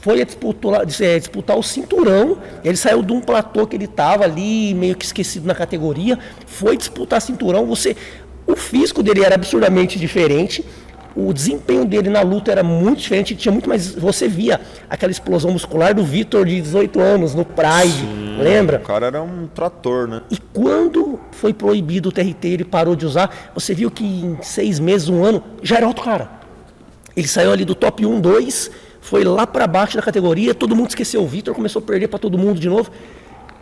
Speaker 1: foi disputar, eh, disputar o cinturão, ele saiu de um platô que ele estava ali, meio que esquecido na categoria, foi disputar cinturão, você... O físico dele era absurdamente diferente, o desempenho dele na luta era muito diferente, tinha muito mais. Você via aquela explosão muscular do Vitor de 18 anos no Pride, lembra?
Speaker 2: O cara era um trator, né?
Speaker 1: E quando foi proibido o TRT, ele parou de usar, você viu que em seis meses, um ano, já era outro cara. Ele saiu ali do top 1, 2, foi lá para baixo da categoria, todo mundo esqueceu o Vitor, começou a perder para todo mundo de novo.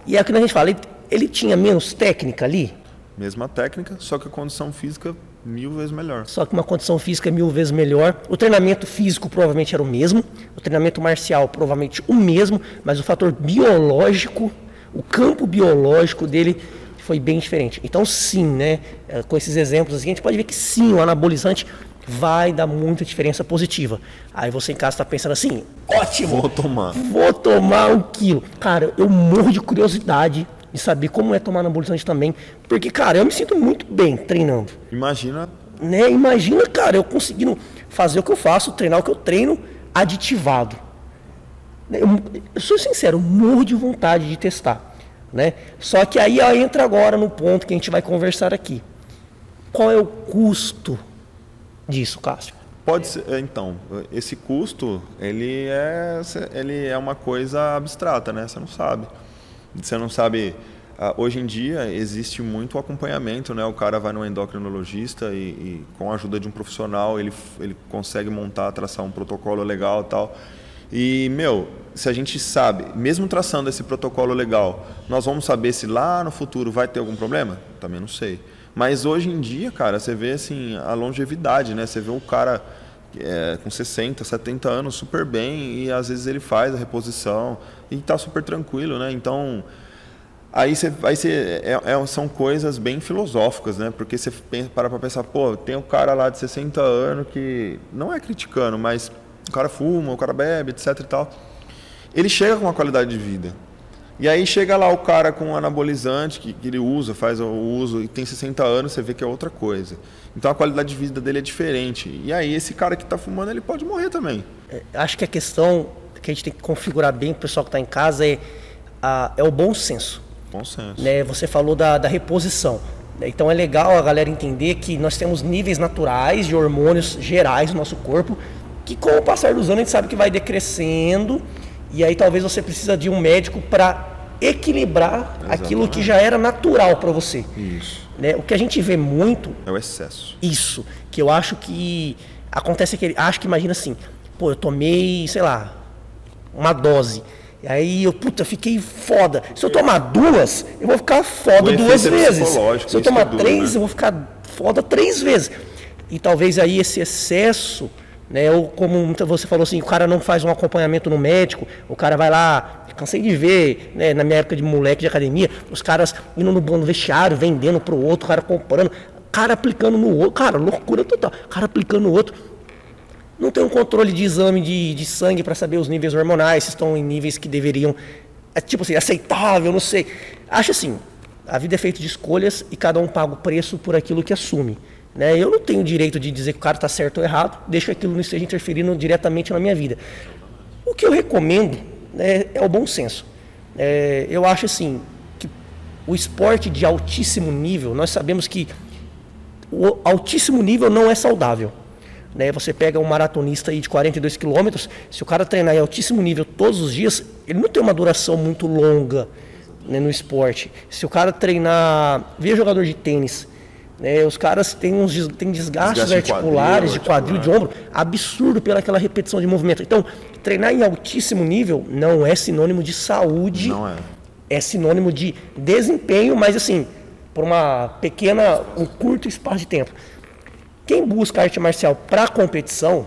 Speaker 1: E é o que a gente fala, ele, ele tinha menos técnica ali,
Speaker 2: Mesma técnica, só que a condição física mil vezes melhor.
Speaker 1: só que uma condição física mil vezes melhor. O treinamento físico provavelmente era o mesmo, o treinamento marcial provavelmente o mesmo, mas o fator biológico, o campo biológico dele foi bem diferente. Então sim, né, eh, com esses exemplos assim, a gente pode ver que sim, o anabolizante vai dar muita diferença positiva. Aí você em casa está pensando assim, ótimo,
Speaker 2: Vou tomar.
Speaker 1: vou tomar um quilo. Cara, eu morro de curiosidade de saber como é tomar anabolizante também, porque, cara, eu me sinto muito bem treinando
Speaker 2: Imagina
Speaker 1: né? Imagina, cara, eu conseguindo fazer o que eu faço, treinar o que eu treino, aditivado. Eu, eu sou sincero, eu morro de vontade de testar, né? Só que aí ó, entra agora no ponto que a gente vai conversar aqui. Qual é o custo disso, Cássio?
Speaker 2: Pode ser, é, então, esse custo, ele é, ele é uma coisa abstrata, né? Você não sabe. Você não sabe. ah, Hoje em dia existe muito acompanhamento, né? O cara vai no endocrinologista e, e com a ajuda de um profissional ele, ele consegue montar, traçar um protocolo legal, tal. E meu, se a gente sabe, mesmo traçando esse protocolo legal, nós vamos saber se lá no futuro vai ter algum problema? Também não sei. Mas hoje em dia, cara, você vê assim a longevidade, né? Você vê o cara é, com 60, 70 anos super bem e às vezes ele faz a reposição e tá super tranquilo, né? Então aí você, aí você é- é- são coisas bem filosóficas, né? Porque você pensa, para para pensar, pô, tem um cara lá de 60 anos que não é criticando, mas o cara fuma, o cara bebe, etc e tal. Ele chega com uma qualidade de vida. E aí chega lá o cara com um anabolizante que, que ele usa, faz o uso e tem 60 anos, você vê que é outra coisa. Então a qualidade de vida dele é diferente. E aí esse cara que está fumando, ele pode morrer também.
Speaker 1: É, Acho que a questão que a gente tem que configurar bem para o pessoal que está em casa é, a- é o bom senso.
Speaker 2: Bom senso.
Speaker 1: né, você falou da, da reposição. Então é legal a galera entender que nós temos níveis naturais de hormônios gerais no nosso corpo, que com o passar dos anos a gente sabe que vai decrescendo, e aí talvez você precisa de um médico para equilibrar aquilo que já era natural para você.
Speaker 2: Isso.
Speaker 1: né? O que a gente vê muito
Speaker 2: É o excesso.
Speaker 1: isso, que eu acho que acontece que acho que imagina assim, pô, eu tomei, sei lá, uma dose. E aí eu, puta, fiquei foda. Se eu tomar duas, eu vou ficar foda
Speaker 2: O
Speaker 1: duas vezes. Se eu tomar
Speaker 2: é duro,
Speaker 1: três,
Speaker 2: né?
Speaker 1: eu vou ficar foda três vezes. E talvez aí esse excesso, né, ou como muita- você falou assim, o cara não faz um acompanhamento no médico, o cara vai lá, cansei de ver, né, na minha época de moleque de academia, os caras indo no, no vestiário, vendendo pro outro, o cara comprando, cara aplicando no outro, cara, loucura total, cara aplicando no outro. Não tem um controle de exame de, de sangue para saber os níveis hormonais, se estão em níveis que deveriam, é, tipo assim, aceitável, não sei. Acho assim, a vida é feita de escolhas e cada um paga o preço por aquilo que assume. Né? Eu não tenho direito de dizer que o cara está certo ou errado, deixa que aquilo não esteja interferindo diretamente na minha vida. O que eu recomendo né, é o bom senso. É, eu acho assim que o esporte de altíssimo nível, nós sabemos que o altíssimo nível não é saudável. Né? Você pega um maratonista aí de 42 quilômetros, se o cara treinar em altíssimo nível todos os dias, ele não tem uma duração muito longa né, no esporte. Se o cara treinar. Veja jogador de tênis. Né, os caras têm, uns, têm desgastes Desgaste articulares, de quadril, de, quadril, de ombro, absurdo pelaquela repetição de movimento. Então, treinar em altíssimo nível não é sinônimo de saúde.
Speaker 2: Não é.
Speaker 1: É sinônimo de desempenho, mas assim, por uma pequena, um curto espaço de tempo. Quem busca arte marcial para competição,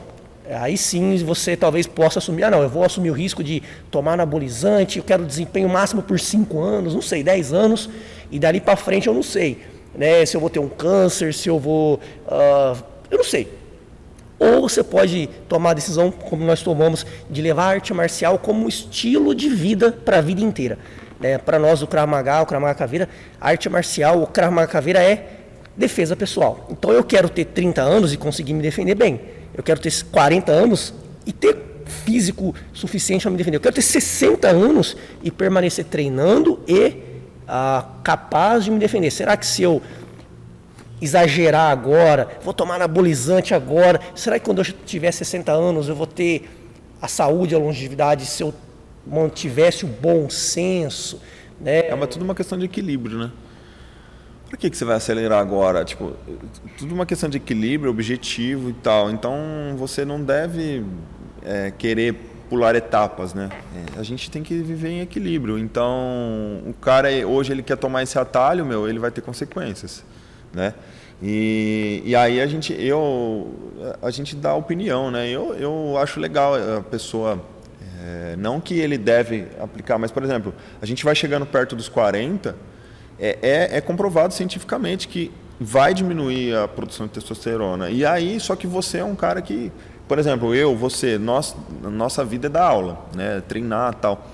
Speaker 1: aí sim você talvez possa assumir, ah não, eu vou assumir o risco de tomar anabolizante, eu quero desempenho máximo por 5 anos, não sei, 10 anos, e dali para frente eu não sei, né, se eu vou ter um câncer, se eu vou, uh, eu não sei. Ou você pode tomar a decisão, como nós tomamos, de levar a arte marcial como estilo de vida para a vida inteira. Né? Para nós, o Krav Maga, o Krav Maga Caveira, arte marcial, o Krav Maga Caveira é defesa pessoal. Então eu quero ter 30 anos e conseguir me defender bem eu quero ter 40 anos e ter físico suficiente para me defender. Eu quero ter 60 anos e permanecer treinando e ah, capaz de me defender. Será que se eu exagerar agora, vou tomar anabolizante agora, será que quando eu tiver 60 anos eu vou ter a saúde, a longevidade, se eu mantivesse o bom senso? Né?
Speaker 2: É uma, tudo uma questão de equilíbrio, né? Por que, que você vai acelerar agora? Tipo, tudo uma questão de equilíbrio, objetivo e tal. Então, você não deve é, querer pular etapas, né? É, a gente tem que viver em equilíbrio. Então, o cara hoje ele quer tomar esse atalho, meu, ele vai ter consequências, né? E, e aí a gente, eu, a gente dá opinião, né? Eu, eu acho legal a pessoa, é, não que ele deve aplicar, mas por exemplo, a gente vai chegando perto dos 40 é, é, é comprovado cientificamente que vai diminuir a produção de testosterona. E aí, só que você é um cara que, por exemplo, eu, você, nós, nossa vida é da aula, né? Treinar tal.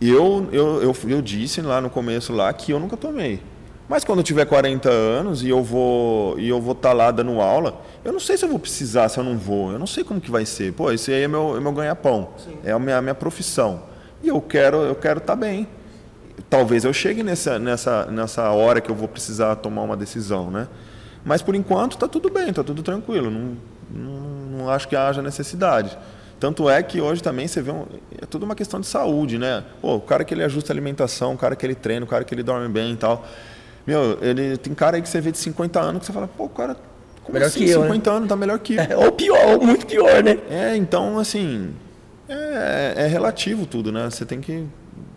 Speaker 2: Eu, eu, eu, eu disse lá no começo lá que eu nunca tomei. Mas quando eu tiver 40 anos e eu vou e eu vou estar tá lá dando aula, eu não sei se eu vou precisar, se eu não vou. Eu não sei como que vai ser. Pô, esse aí é meu, é meu ganha-pão. É a minha, a minha profissão. E eu quero eu quero estar tá bem talvez eu chegue nessa, nessa, nessa hora que eu vou precisar tomar uma decisão, né? Mas por enquanto está tudo bem, está tudo tranquilo, não, não, não, acho que haja necessidade. Tanto é que hoje também você vê, um, é tudo uma questão de saúde, né? Pô, o cara que ele ajusta a alimentação, o cara que ele treina, o cara que ele dorme bem e tal. Meu, ele tem cara aí que você vê de 50 anos que você fala, pô, o cara como
Speaker 1: melhor
Speaker 2: assim,
Speaker 1: que eu,
Speaker 2: 50
Speaker 1: né?
Speaker 2: anos tá melhor que eu.
Speaker 1: É, ou pior, ou muito pior, né?
Speaker 2: É, então assim, é, é relativo tudo, né? Você tem que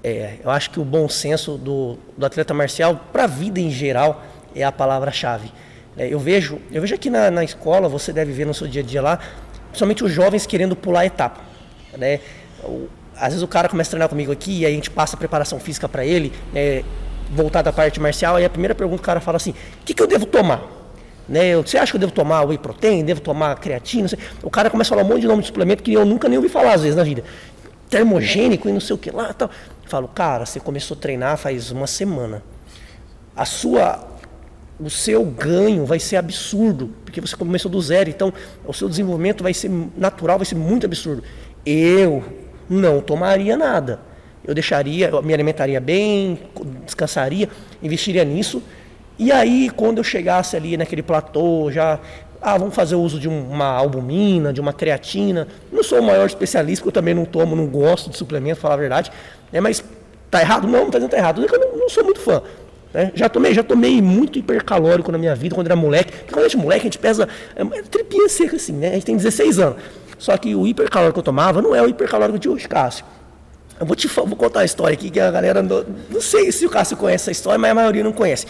Speaker 1: é, eu acho que o bom senso do, do atleta marcial, para a vida em geral, é a palavra-chave. É, eu, vejo, eu vejo aqui na, na escola, você deve ver no seu dia a dia lá, principalmente os jovens querendo pular a etapa. Né? Às vezes o cara começa a treinar comigo aqui e aí a gente passa a preparação física para ele, né, voltada à parte marcial, e a primeira pergunta o cara fala assim: o que, que eu devo tomar? Né, você acha que eu devo tomar whey protein, devo tomar creatina? O cara começa a falar um monte de nome de suplemento que eu nunca nem ouvi falar às vezes na vida. Termogênico e não sei o que lá tal. Falo, cara, você começou a treinar faz uma semana. A sua, o seu ganho vai ser absurdo, porque você começou do zero. Então, o seu desenvolvimento vai ser natural, vai ser muito absurdo. Eu não tomaria nada. Eu deixaria, eu me alimentaria bem, descansaria, investiria nisso. E aí, quando eu chegasse ali naquele platô, já ah, vamos fazer uso de uma albumina, de uma creatina. Não sou o maior especialista, porque eu também não tomo, não gosto de suplemento, falar a verdade. Né? Mas tá errado? Não, não está dizendo que tá errado. Eu não, não sou muito fã. Né? Já tomei, já tomei muito hipercalórico na minha vida quando era moleque. Porque quando a gente é moleque, a gente pesa é, é tripinha seca assim, né? A gente tem 16 anos. Só que o hipercalórico que eu tomava não é o hipercalórico de hoje, Cássio. Eu vou te vou contar uma história aqui que a galera não, não sei se o Cássio conhece essa história, mas a maioria não conhece.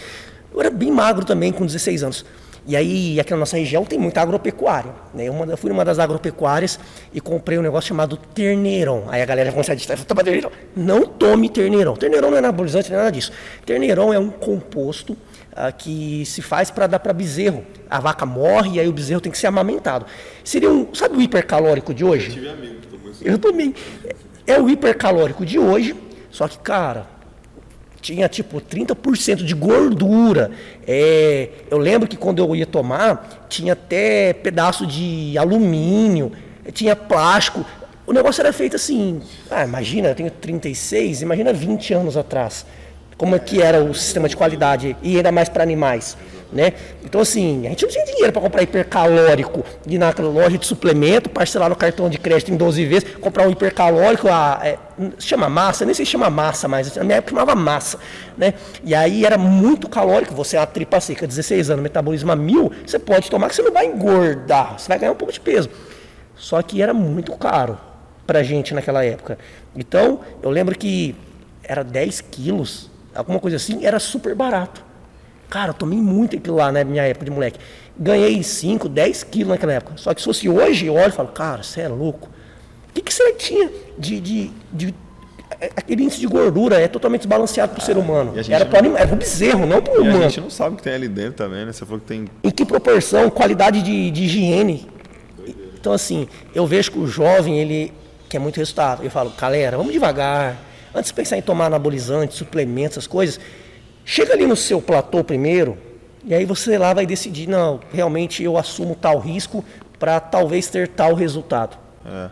Speaker 1: Eu era bem magro também com 16 anos. E aí, aqui na nossa região tem muita agropecuária. Né? Eu, fui numa das agropecuárias e comprei um negócio chamado terneirão. Aí a galera começa a dizer, toma terneirão. Não tome terneirão. Terneirão não é anabolizante, não é nada disso. Terneirão é um composto ah, que se faz para dar para bezerro. A vaca morre e aí o bezerro tem que ser amamentado. Seria um, sabe o hipercalórico de hoje? Eu tive amigo que tomou isso. Eu também. É o hipercalórico de hoje, só que, cara, tinha tipo 30% de gordura. É, eu lembro que quando eu ia tomar, tinha até pedaço de alumínio, tinha plástico. O negócio era feito assim. Ah, imagina, eu tenho 36, imagina 20 anos atrás. Como é que era o sistema de qualidade, e ainda mais para animais. né? Então, assim, a gente não tinha dinheiro para comprar hipercalórico, ir na loja de suplemento, parcelar no cartão de crédito em 12 vezes, comprar um hipercalórico, a, é, chama massa, nem sei se chama massa mais, na minha época chamava massa, né? E aí era muito calórico, você é uma tripa seca, 16 anos, metabolismo a mil, você pode tomar que você não vai engordar, você vai ganhar um pouco de peso. Só que era muito caro pra gente naquela época. Então, eu lembro que era 10 quilos, alguma coisa assim, era super barato. Cara, eu tomei muito aquilo lá na minha época de moleque. Ganhei 5, 10 quilos naquela época. Só que se fosse hoje, eu olho e falo, cara, você é louco. O que, que você tinha de, de, de aquele índice de gordura é totalmente desbalanceado para o ser humano. Era para não... um bezerro, não para o humano.
Speaker 2: a gente não sabe o que tem ali dentro também, né? Você falou que tem.
Speaker 1: Em que proporção, qualidade de, de higiene. Então, assim, eu vejo que o jovem, ele quer muito resultado. Eu falo, galera, vamos devagar. Antes de pensar em tomar anabolizante, suplementos, essas coisas, Chega ali no seu platô primeiro, e aí você lá vai decidir, não, realmente eu assumo tal risco para talvez ter tal resultado.
Speaker 2: É.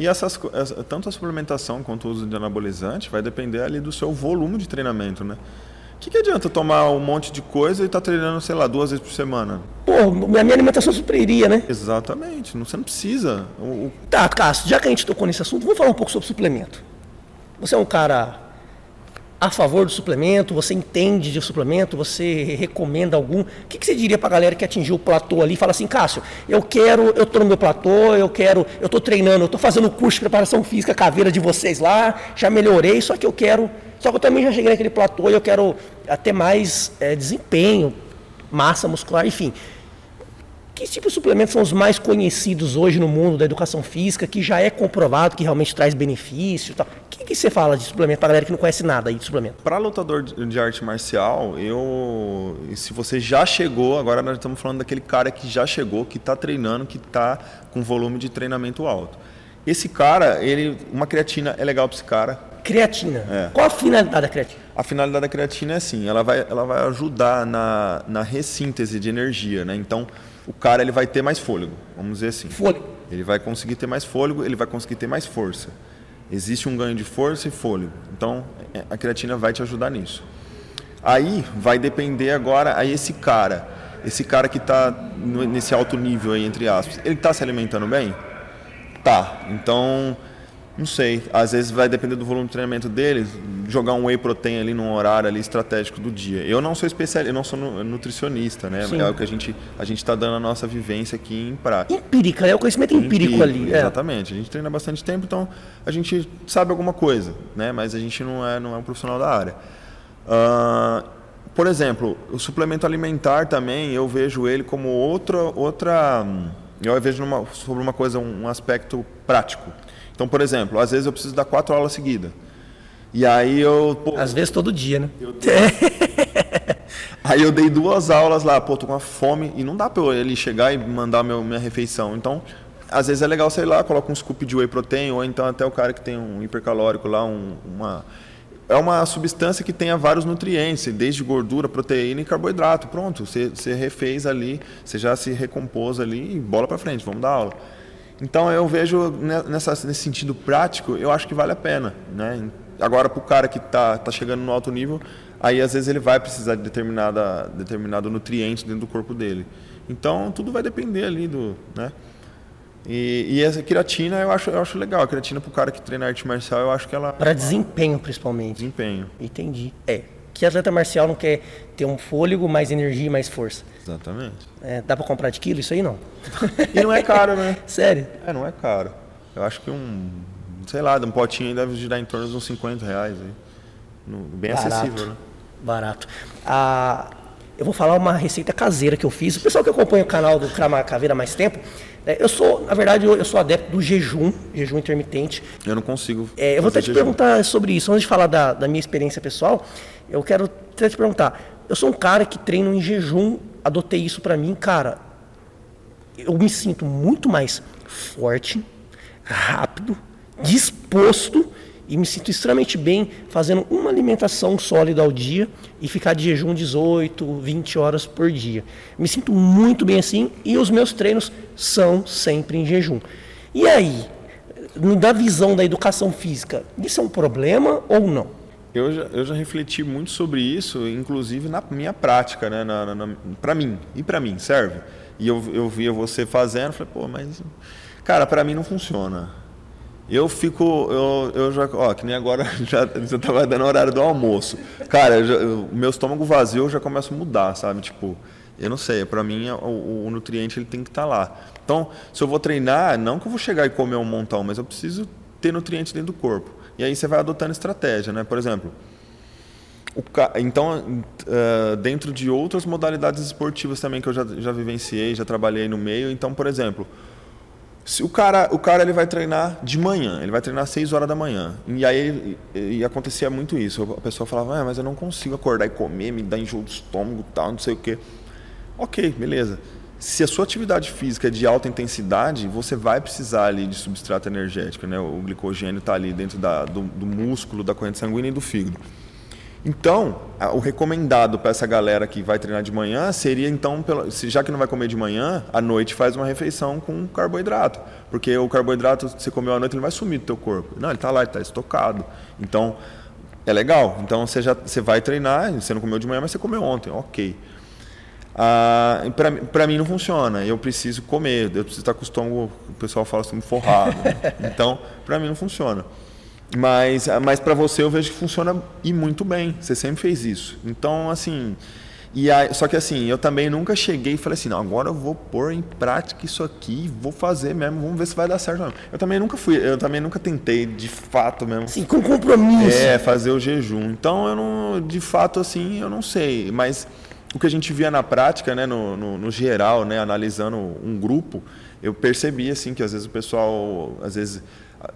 Speaker 2: E essas, tanto a suplementação quanto o uso de anabolizante vai depender ali do seu volume de treinamento, né? O que, que adianta tomar um monte de coisa e estar tá treinando, sei lá, duas vezes por semana?
Speaker 1: Pô, a minha alimentação supriria, né?
Speaker 2: Exatamente, você não precisa. O...
Speaker 1: Tá, Cássio, já que a gente tocou nesse assunto, vamos falar um pouco sobre suplemento. Você é um cara a favor do suplemento? Você entende de suplemento? Você recomenda algum? O que, que você diria para a galera que atingiu o platô ali? Fala assim, Cássio, eu quero, eu estou no meu platô, eu quero, eu estou treinando, eu estou fazendo o curso de preparação física caveira de vocês lá, já melhorei, só que eu quero, só que eu também já cheguei naquele platô e eu quero ter mais é, desempenho, massa muscular, enfim. Que tipo de suplementos são os mais conhecidos hoje no mundo da educação física, que já é comprovado que realmente traz benefício? Tal? O que, que você fala de suplemento para galera que não conhece nada aí de suplemento?
Speaker 2: Para lutador de arte marcial, eu, se você já chegou, agora nós estamos falando daquele cara que já chegou, que está treinando, que está com volume de treinamento alto. Esse cara, ele, uma creatina é legal para esse cara.
Speaker 1: Creatina. É. Qual a finalidade da creatina?
Speaker 2: A finalidade da creatina é assim, ela vai, ela vai ajudar na, na ressíntese de energia, né? Então, o cara ele vai ter mais fôlego, vamos dizer assim.
Speaker 1: Fôlego.
Speaker 2: Ele vai conseguir ter mais fôlego, ele vai conseguir ter mais força. Existe um ganho de força e fôlego. Então, é, a creatina vai te ajudar nisso. Aí vai depender agora aí esse cara, esse cara que está nesse alto nível aí entre aspas, ele está se alimentando bem? Tá. Então, não sei, às vezes vai depender do volume de treinamento dele, jogar um whey protein ali num horário ali estratégico do dia. Eu não sou especialista, eu não sou nutricionista, né? Sim. É o que a gente a gente está dando a nossa vivência aqui em prática.
Speaker 1: Empírica, é o conhecimento empírico, empírico ali.
Speaker 2: É. Exatamente. É. A gente treina bastante tempo, então a gente sabe alguma coisa, né? Mas a gente não é não é um profissional da área. Uh, por exemplo, o suplemento alimentar também eu vejo ele como outra outra eu vejo numa, sobre uma coisa um aspecto prático. Então, por exemplo, às vezes eu preciso dar quatro aulas seguidas. E aí eu.
Speaker 1: Pô, às vezes todo dia, né? Eu...
Speaker 2: aí eu dei duas aulas lá, pô, tô com uma fome e não dá pra eu ele chegar e mandar meu, minha refeição. Então, às vezes é legal, sei lá, coloca um scoop de whey protein, ou então até o cara que tem um hipercalórico lá, um, uma. É uma substância que tenha vários nutrientes, desde gordura, proteína e carboidrato. Pronto, você, você refez ali, você já se recompôs ali e bola para frente, vamos dar aula. Então eu vejo nessa, nesse sentido prático, eu acho que vale a pena. Né? Agora, para o cara que está tá chegando no alto nível, aí às vezes ele vai precisar de determinada, determinado nutriente dentro do corpo dele. Então tudo vai depender ali do. Né? E, e essa creatina eu acho, eu acho legal. A creatina para o cara que treina arte marcial, eu acho que ela.
Speaker 1: Para desempenho, principalmente.
Speaker 2: Desempenho.
Speaker 1: Entendi. É que atleta marcial não quer ter um fôlego, mais energia e mais força.
Speaker 2: Exatamente.
Speaker 1: É, dá para comprar de quilo isso aí não?
Speaker 2: e não é caro, né?
Speaker 1: Sério?
Speaker 2: É, não é caro. Eu acho que um, sei lá, um potinho aí deve girar em torno de uns 50 reais. Aí. Bem Barato. acessível, né?
Speaker 1: Barato. Ah, eu vou falar uma receita caseira que eu fiz. O pessoal que acompanha o canal do Crama Caveira há mais tempo, é, eu sou, na verdade, eu, eu, sou adepto do jejum, jejum intermitente.
Speaker 2: Eu não consigo.
Speaker 1: É, eu vou até te jejum. perguntar sobre isso. Antes de falar da, da minha experiência pessoal, eu quero te perguntar. Eu sou um cara que treino em jejum, adotei isso para mim, cara. Eu me sinto muito mais forte, rápido, disposto e me sinto extremamente bem fazendo uma alimentação sólida ao dia e ficar de jejum 18, 20 horas por dia. Me sinto muito bem assim e os meus treinos são sempre em jejum. E aí, da visão da educação física, isso é um problema ou não?
Speaker 2: Eu já, eu já refleti muito sobre isso, inclusive na minha prática, né? Na, na, na para mim, e para mim, serve? E eu, eu via você fazendo, falei, pô, mas. Cara, para mim não funciona. Eu fico, eu, eu já, ó, que nem agora já você tava dando horário do almoço. Cara, o meu estômago vazio já começa a mudar, sabe? Tipo, eu não sei, para mim o, o, nutriente ele tem que estar tá lá. Então, se eu vou treinar, não que eu vou chegar e comer um montão, mas eu preciso ter nutrientes dentro do corpo. E aí você vai adotando estratégia, né? Por exemplo, ca... então uh, dentro de outras modalidades esportivas também que eu já, já vivenciei, já trabalhei no meio. Então, por exemplo, se o cara, o cara ele vai treinar de manhã, ele vai treinar às 6 horas da manhã. E aí e, e acontecia muito isso. A pessoa falava, ah, mas eu não consigo acordar e comer, me dá enjoo do estômago, tal, não sei o quê. Ok, beleza se a sua atividade física é de alta intensidade, você vai precisar ali de substrato energético, né? O glicogênio está ali dentro da, do, do, músculo, da corrente sanguínea e do fígado. Então, o recomendado para essa galera que vai treinar de manhã seria então, já que não vai comer de manhã, à noite faz uma refeição com carboidrato, porque o carboidrato que você comeu à noite ele vai sumir do teu corpo. Não, ele está lá, ele está estocado. Então, é legal. Então você já você vai treinar, você não comeu de manhã, mas você comeu ontem, ok. Ah, para mim não funciona. Eu preciso comer, eu preciso estar com o estômago, o pessoal fala assim, forrado. então, para mim não funciona. Mas, mas para você eu vejo que funciona e muito bem. Você sempre fez isso. Então, assim. E aí, só que assim, eu também nunca cheguei e falei assim, não, agora eu vou pôr em prática isso aqui, vou fazer mesmo, vamos ver se vai dar certo mesmo. Eu também nunca fui, eu também nunca tentei de fato mesmo.
Speaker 1: Sim, com compromisso.
Speaker 2: É, fazer o jejum. Então eu não, de fato assim, eu não sei, mas o que a gente via na prática, né, no, no, no, geral, né, analisando um grupo, eu percebi assim que às vezes o pessoal, às vezes,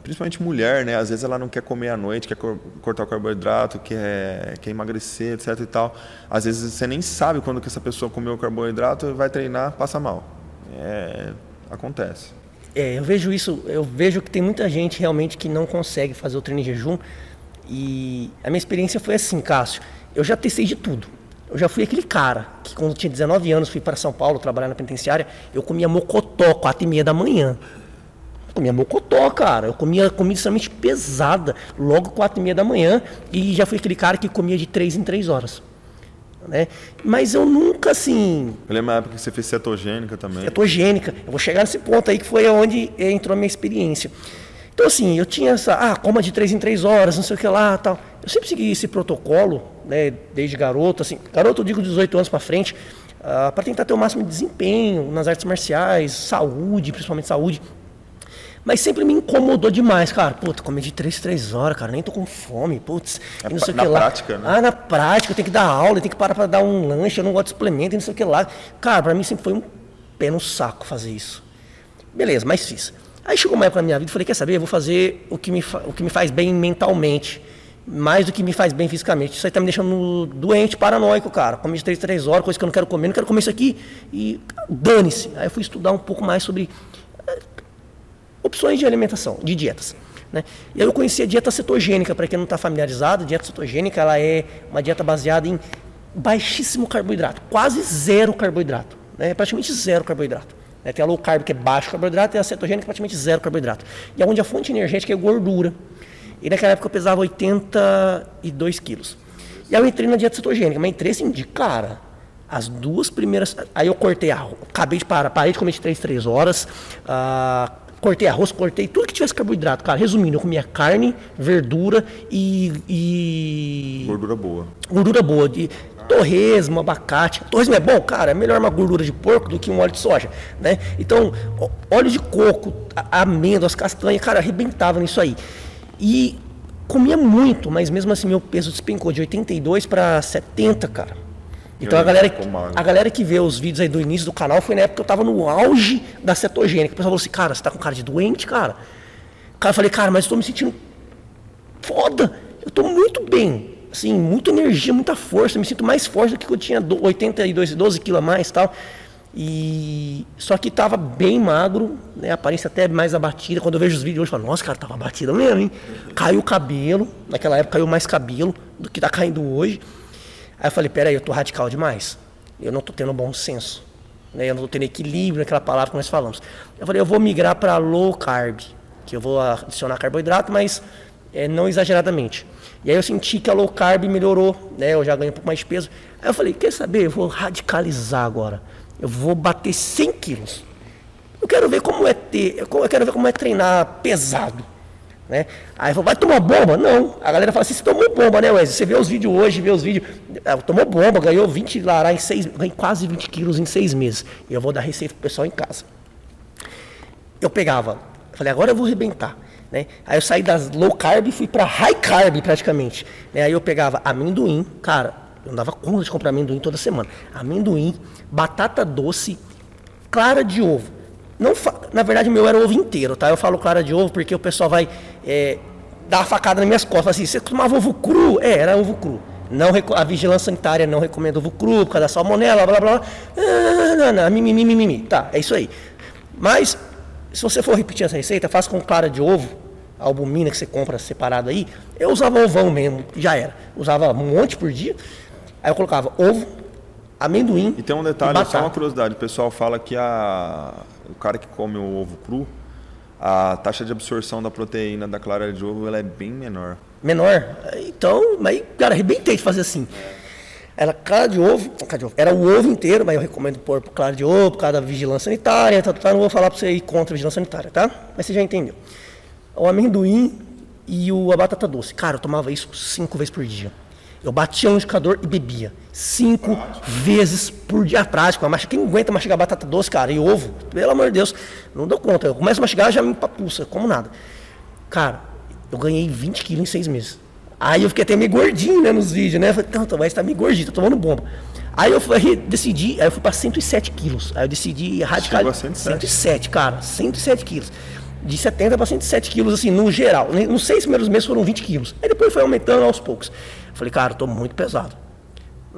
Speaker 2: principalmente mulher, né, às vezes ela não quer comer à noite, quer cortar o carboidrato, quer, quer emagrecer, etc e tal. Às vezes você nem sabe quando que essa pessoa comeu o carboidrato, vai treinar, passa mal. É, acontece.
Speaker 1: É, eu vejo isso, eu vejo que tem muita gente realmente que não consegue fazer o treino em jejum. E a minha experiência foi assim, Cássio. Eu já testei de tudo eu já fui aquele cara que quando tinha 19 anos fui para São Paulo trabalhar na penitenciária, eu comia mocotó, 4 e meia da manhã. Eu comia mocotó, cara. Eu comia comida extremamente pesada, logo 4 e meia da manhã. E já fui aquele cara que comia de 3 em 3 horas. Né? Mas eu nunca assim.
Speaker 2: Eu lembro uma época que você fez cetogênica também.
Speaker 1: Cetogênica. Eu vou chegar nesse ponto aí que foi onde entrou a minha experiência. Então, assim, eu tinha essa, ah, coma de três em três horas, não sei o que lá, tal. Eu sempre segui esse protocolo, né, desde garoto, assim, garoto eu digo 18 anos para frente, uh, para tentar ter o máximo de desempenho nas artes marciais, saúde, principalmente saúde. Mas sempre me incomodou demais, cara. Puta, comer de três, três horas, cara, nem tô com fome, putz.
Speaker 2: É, não sei na que lá. prática, né?
Speaker 1: Ah, na prática, eu tenho que dar aula, eu tenho que parar para dar um lanche, eu não gosto de suplemento, não sei o que lá. Cara, para mim sempre foi um pé no saco fazer isso. Beleza, mas fiz. Aí chegou uma época na minha vida e falei, quer saber, eu vou fazer o que, me o que me faz bem mentalmente, mais do que me faz bem fisicamente. Isso aí tá me deixando doente, paranoico, cara. Comi de 3, 3 horas, coisa que eu não quero comer, não quero comer isso aqui e dane-se. Aí eu fui estudar um pouco mais sobre eh, opções de alimentação, de dietas. Né? E aí eu conheci a dieta cetogênica, para quem não está familiarizado, a dieta cetogênica ela é uma dieta baseada em baixíssimo carboidrato, quase zero carboidrato, né? praticamente zero carboidrato. Né? Tem a low carb, que é baixo carboidrato, e a cetogênica, praticamente zero carboidrato. E onde a fonte energética é gordura. E naquela época eu pesava 82 quilos. E aí eu entrei na dieta cetogênica, mas entrei assim, de cara. As duas primeiras. Aí eu cortei arroz. Acabei de parar, parei de comer de 3, 3 horas. Ah, cortei arroz, cortei tudo que tivesse carboidrato, cara. Resumindo, eu comia carne, verdura e. e...
Speaker 2: Gordura boa.
Speaker 1: Gordura boa. De, torresmo, abacate. Torresmo é bom, cara, é melhor uma gordura de porco do que um óleo de soja, né? Então, óleo de coco, amêndoas, castanha, cara, arrebentava nisso aí. E comia muito, mas mesmo assim meu peso despencou de 82 para 70, cara. Então a galera, a galera que vê os vídeos aí do início do canal foi na época que eu tava no auge da cetogênica. O pessoal falou assim, cara, você tá com cara de doente, cara? Cara, eu falei, cara, mas eu tô me sentindo foda. Eu tô muito bem assim, muita energia, muita força, me sinto mais forte do que eu tinha 82, 12 quilos a mais tal. E só que estava bem magro, né? Aparência até mais abatida. Quando eu vejo os vídeos hoje, eu falo, nossa, cara, tava abatida mesmo, hein? Caiu o cabelo, naquela época caiu mais cabelo do que tá caindo hoje. Aí eu falei, peraí, eu tô radical demais. Eu não tô tendo bom senso. Né? Eu não tô tendo equilíbrio naquela palavra que nós falamos. Eu falei, eu vou migrar para low carb, que eu vou adicionar carboidrato, mas é, não exageradamente. E aí eu senti que a low carb melhorou, né? Eu já ganhei um pouco mais de peso. Aí eu falei, quer saber? Eu vou radicalizar agora. Eu vou bater 100 quilos. Eu quero ver como é ter, eu quero ver como é treinar pesado. Né? Aí falou, vai tomar bomba? Não. A galera fala assim, você tomou bomba, né, Wesley? Você vê os vídeos hoje, vê os vídeos. Ah, tomou bomba, ganhou 20 lará em seis, ganhei quase 20 quilos em seis meses. E eu vou dar receita pro pessoal em casa. Eu pegava, falei, agora eu vou arrebentar. Né? Aí eu saí das low carb e fui para high carb praticamente. Né? Aí eu pegava amendoim, cara, eu dava conta de comprar amendoim toda semana. Amendoim, batata doce, clara de ovo. Não Na verdade, o meu era ovo inteiro, tá? Eu falo clara de ovo porque o pessoal vai é, dar uma facada nas minhas costas. Assim, você tomava ovo cru? É, era ovo cru. Não, a vigilância sanitária não recomenda ovo cru por causa da salmonela, blá blá blá. Ah, não, não, mimimi, mimimi. Tá, é isso aí. Mas, se você for repetir essa receita, faça com clara de ovo, a albumina que você compra separado aí. Eu usava ovão mesmo, já era. Usava um monte por dia. Aí eu colocava ovo, amendoim.
Speaker 2: E tem um detalhe, só uma curiosidade: o pessoal fala que a, o cara que come o ovo cru, a taxa de absorção da proteína da clara de ovo ela é bem menor.
Speaker 1: Menor? Então, mas, cara, arrebentei de fazer assim. Era clara de ovo, clara de ovo, era o ovo inteiro, mas eu recomendo pôr clara de ovo por causa da vigilância sanitária, tá, tá, não vou falar para você ir contra a vigilância sanitária, tá? Mas você já entendeu. O amendoim e o, a batata doce. Cara, eu tomava isso cinco vezes por dia. Eu batia no indicador e bebia. Cinco prático. vezes por dia. Prático. Mas quem aguenta mastigar batata doce, cara, e ovo? Pelo amor de Deus, não dou conta. Eu começo a mastigar já me papuça, como nada. Cara, eu ganhei 20 quilos em seis meses. Aí eu fiquei até meio gordinho, né, nos vídeos, né? Eu falei, não, vai estar meio gordinho, tô tomando bomba. Aí eu fui, decidi, aí eu fui pra 107 quilos. Aí eu decidi radicalizar. 107. 107, cara, 107 quilos de 70 para 107 quilos, assim, no geral. Nos seis primeiros meses foram 20 quilos. Aí depois foi aumentando aos poucos. Falei, cara, estou muito pesado.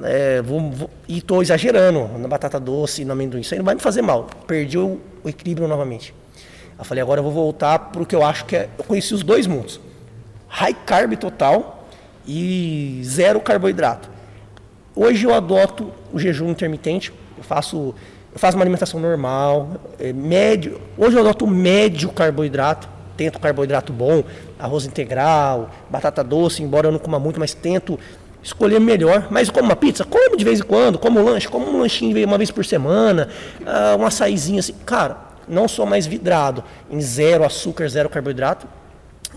Speaker 1: É, vou, vou, e estou exagerando na batata doce, no amendoim. Isso aí não vai me fazer mal. Perdi o, o equilíbrio novamente. Eu falei, agora eu vou voltar para o que eu acho que é. Eu conheci os dois mundos: high carb total e zero carboidrato. Hoje eu adoto o jejum intermitente. Eu faço, faço uma alimentação normal, é, médio. Hoje eu adoto médio carboidrato tento carboidrato bom, arroz integral, batata doce, embora eu não coma muito, mas tento escolher melhor. Mas como uma pizza, como de vez em quando, como um lanche, como um lanchinho uma vez por semana, uh, um açaizinho assim. Cara, não sou mais vidrado em zero açúcar, zero carboidrato,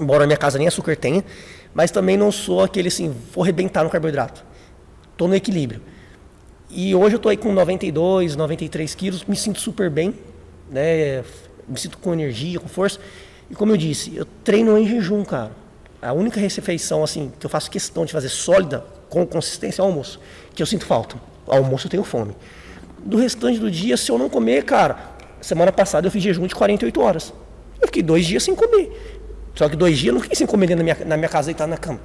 Speaker 1: embora na minha casa nem açúcar tenha, mas também não sou aquele assim, vou arrebentar no carboidrato. Estou no equilíbrio. E hoje eu estou aí com 92, 93 quilos, me sinto super bem, né? me sinto com energia, com força. E como eu disse, eu treino em jejum, cara. A única refeição assim que eu faço questão de fazer sólida, com consistência, é o almoço. Que eu sinto falta. Ao almoço eu tenho fome. Do restante do dia, se eu não comer, cara, semana passada eu fiz jejum de 48 horas. Eu fiquei dois dias sem comer. Só que dois dias eu não fiquei sem comer da minha, na minha casa deitado na cama.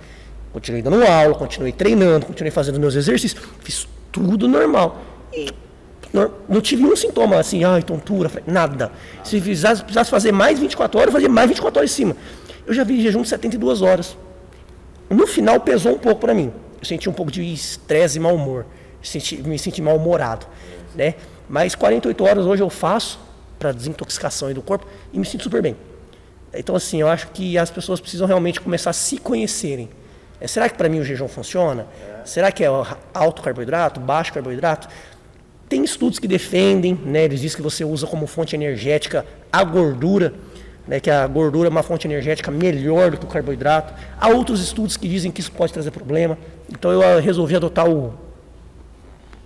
Speaker 1: Continuei dando aula, continuei treinando, continuei fazendo meus exercícios, fiz tudo normal. E não, tive um sintoma assim, ai, tontura, nada. Se precisasse, precisasse fazer mais 24 horas, eu fazia mais 24 horas em cima. Eu já vi jejum de 72 horas. No final pesou um pouco para mim. Eu senti um pouco de estresse e mau humor. Senti, me senti mal-humorado. Né? Mas 48 horas hoje eu faço para desintoxicação do corpo e me sinto super bem. Então, assim, eu acho que as pessoas precisam realmente começar a se conhecerem. É, será que para mim o jejum funciona? Será que é alto carboidrato, baixo carboidrato? Tem estudos que defendem, né, eles dizem que você usa como fonte energética a gordura, né, que a gordura é uma fonte energética melhor do que o carboidrato. Há outros estudos que dizem que isso pode trazer problema. Então eu ah, resolvi adotar o,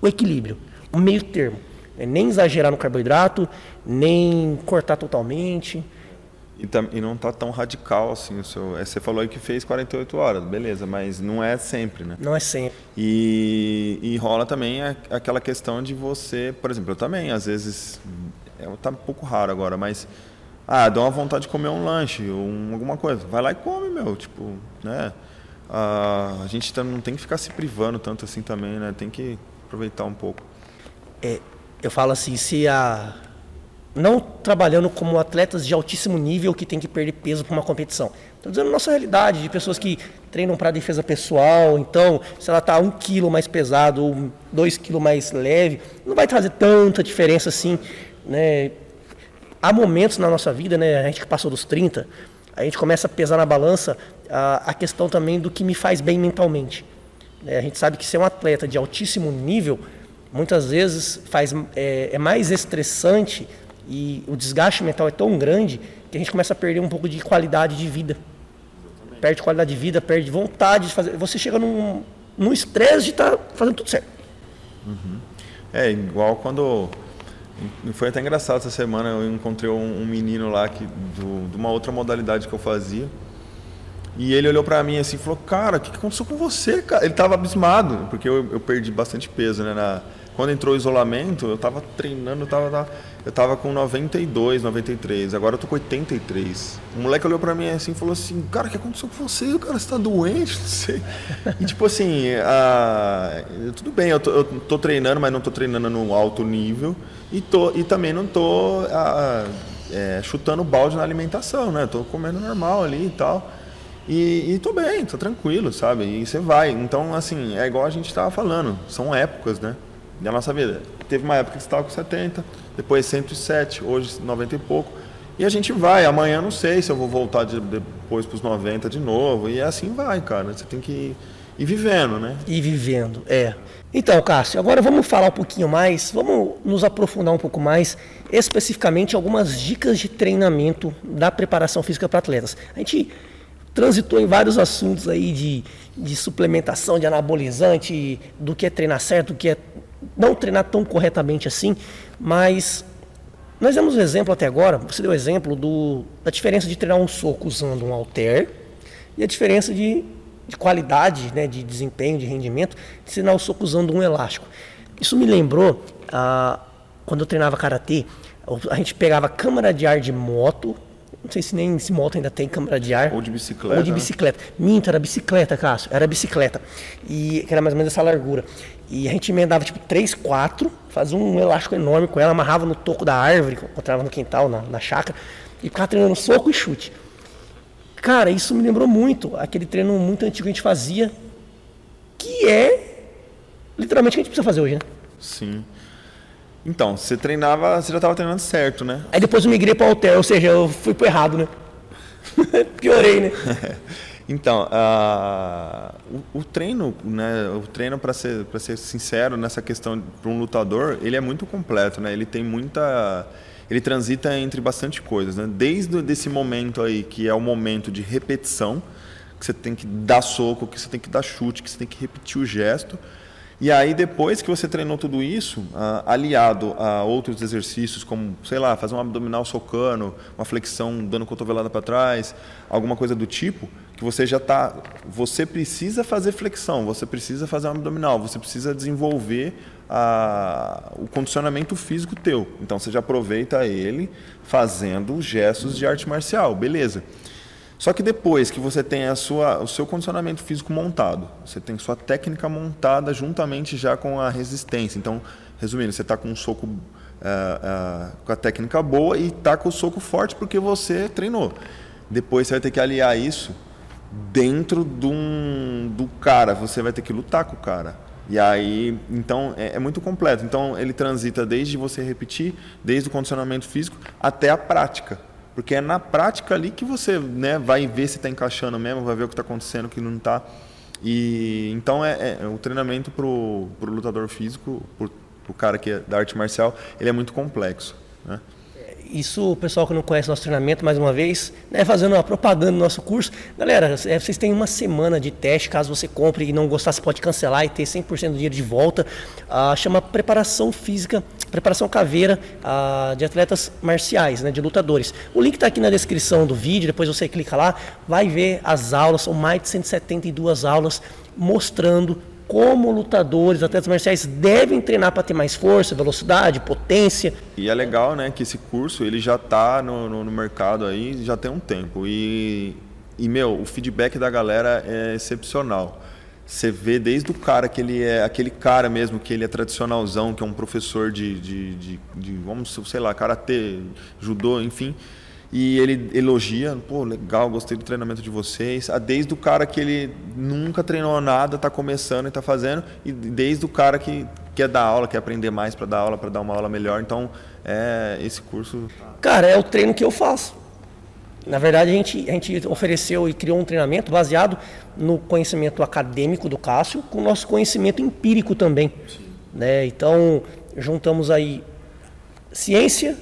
Speaker 1: o equilíbrio, o meio termo. Né, nem exagerar no carboidrato, nem cortar totalmente.
Speaker 2: E, e, não está tão radical assim o seu. É, você falou aí que fez 48 horas, beleza, mas não é sempre, né?
Speaker 1: Não é sempre.
Speaker 2: E, e rola também aquela questão de você, por exemplo, eu também, às vezes, é, tá um pouco raro agora, mas ah, dá uma vontade de comer um lanche, um, alguma coisa. Vai lá e come, meu, tipo, né? Ah, a gente não tem que ficar se privando tanto assim também, né? Tem que aproveitar um pouco.
Speaker 1: É, eu falo assim, se a não trabalhando como atletas de altíssimo nível que tem que perder peso para uma competição. Estou dizendo nossa realidade, de pessoas que treinam para defesa pessoal, então, se ela está um quilo mais pesado ou dois quilos mais leve, não vai trazer tanta diferença assim. Né? Há momentos na nossa vida, né, a gente que passou dos 30, a gente começa a pesar na balança, a, a questão também do que me faz bem mentalmente. É, a gente sabe que ser um atleta de altíssimo nível, muitas vezes faz, é, é mais estressante e o desgaste mental é tão grande que a gente começa a perder um pouco de qualidade de vida. Perde qualidade de vida, perde vontade de fazer. Você chega num, num estresse de estar tá fazendo tudo certo.
Speaker 2: Uhum. É igual quando. Foi até engraçado essa semana, eu encontrei um, um menino lá que, do, de uma outra modalidade que eu fazia. E ele olhou para mim assim e falou: Cara, o que, que aconteceu com você, cara? Ele tava abismado, porque eu, eu perdi bastante peso, né? Na, quando entrou o isolamento, eu tava treinando, eu tava, eu tava com 92, 93, agora eu tô com 83. O moleque olhou pra mim assim e falou assim, cara, o que aconteceu com você? Cara, você tá doente? Não sei. E tipo assim, tudo bem, eu tô, eu tô, treinando, mas não tô treinando no alto nível. E, tô, e também não tô é, chutando balde na alimentação, né? Tô comendo normal ali e tal. E, e tô bem, tô tranquilo, sabe? E você vai. Então, assim, é igual a gente tava falando, são épocas, né? Da nossa vida. Teve uma época que estava com 70, depois 107, hoje 90 e pouco. E a gente vai. Amanhã não sei se eu vou voltar de, depois para os 90 de novo. E assim vai, cara. Você tem que ir, ir vivendo, né?
Speaker 1: Ir vivendo, é. Então, Cássio, agora vamos falar um pouquinho mais, vamos nos aprofundar um pouco mais, especificamente algumas dicas de treinamento da preparação física para atletas. A gente transitou em vários assuntos aí de, de suplementação, de anabolizante, do que é treinar certo, do que é não treinar tão corretamente assim, mas nós demos um exemplo até agora, você deu o exemplo do, da diferença de treinar um soco usando um halter e a diferença de, de qualidade, né, de desempenho, de rendimento, de treinar o soco usando um elástico. Isso me lembrou, ah, quando eu treinava karatê, a gente pegava câmara de ar de moto, não sei se nem se moto ainda tem câmara de ar.
Speaker 2: Ou de bicicleta.
Speaker 1: Ou de né? bicicleta. Né? Minto, era bicicleta, Cássio. Era bicicleta. E que era mais ou menos essa largura. E a gente emendava tipo três, quatro, fazia um elástico enorme com ela, amarrava no toco da árvore, encontrava no quintal, na, na chácara, e ficava treinando soco e chute. Cara, isso me lembrou muito aquele treino muito antigo que a gente fazia, que é literalmente o que a gente precisa fazer hoje, né?
Speaker 2: Sim. Então, você treinava, você já estava treinando certo, né?
Speaker 1: Aí depois eu migrei para o hotel, ou seja, eu fui pro errado, né? Piorei, né?
Speaker 2: Então, uh, o, o, treino, né, o treino para ser para ser sincero nessa questão para um lutador, ele é muito completo, né? Ele tem muita ele transita entre bastante coisas, né? Desde esse momento aí que é o momento de repetição, que você tem que dar soco, que você tem que dar chute, que você tem que repetir o gesto, e aí, depois que você treinou tudo isso, uh, aliado a outros exercícios, como, sei lá, fazer um abdominal socando, uma flexão dando cotovelada para trás, alguma coisa do tipo, que você já está. Você precisa fazer flexão, você precisa fazer um abdominal, você precisa desenvolver a, o condicionamento físico teu. Então, você já aproveita ele fazendo gestos de arte marcial, beleza. Só que depois que você tem a sua, o seu condicionamento físico montado, você tem sua técnica montada juntamente já com a resistência. Então, resumindo, você está com um soco uh, uh, com a técnica boa e está com o soco forte porque você treinou. Depois você vai ter que aliar isso dentro do, do cara. Você vai ter que lutar com o cara. E aí, então, é, é, muito completo. Então, ele transita desde você repetir, desde o condicionamento físico até a prática. Porque é na prática ali que você né, vai ver se está encaixando mesmo, vai ver o que está acontecendo, o que não está. E então é, é o treinamento para o lutador físico, para o cara que é da arte marcial, ele é muito complexo. Né?
Speaker 1: Isso, o pessoal que não conhece nosso treinamento, mais uma vez, né, fazendo uma propaganda do nosso curso. Galera, é, vocês têm uma semana de teste, caso você compre e não gostar, você pode cancelar e ter 100% do dinheiro de volta. Ah, chama Preparação Física, Preparação Caveira ah, de Atletas Marciais, né, de lutadores. O link está aqui na descrição do vídeo, depois você clica lá, vai ver as aulas, são mais de 172 aulas mostrando como lutadores, atletas marciais devem treinar para ter mais força, velocidade, potência.
Speaker 2: E é legal, né, que esse curso ele já está no, no, no, mercado aí já tem um tempo e, e meu, o feedback da galera é excepcional. Você vê desde o cara que ele é aquele cara mesmo que ele é tradicionalzão, que é um professor de, de, de, de vamos sei lá, karatê, judô, enfim e ele elogia, pô, legal, gostei do treinamento de vocês. Ah, desde o cara que ele nunca treinou nada, está começando e está fazendo, e desde o cara que quer dar aula, quer aprender mais para dar aula, para dar uma aula melhor. Então, é esse curso.
Speaker 1: Cara, é o treino que eu faço. Na verdade, a gente, a gente ofereceu e criou um treinamento baseado no conhecimento acadêmico do Cássio, com o nosso conhecimento empírico também. Né? Então, juntamos aí ciência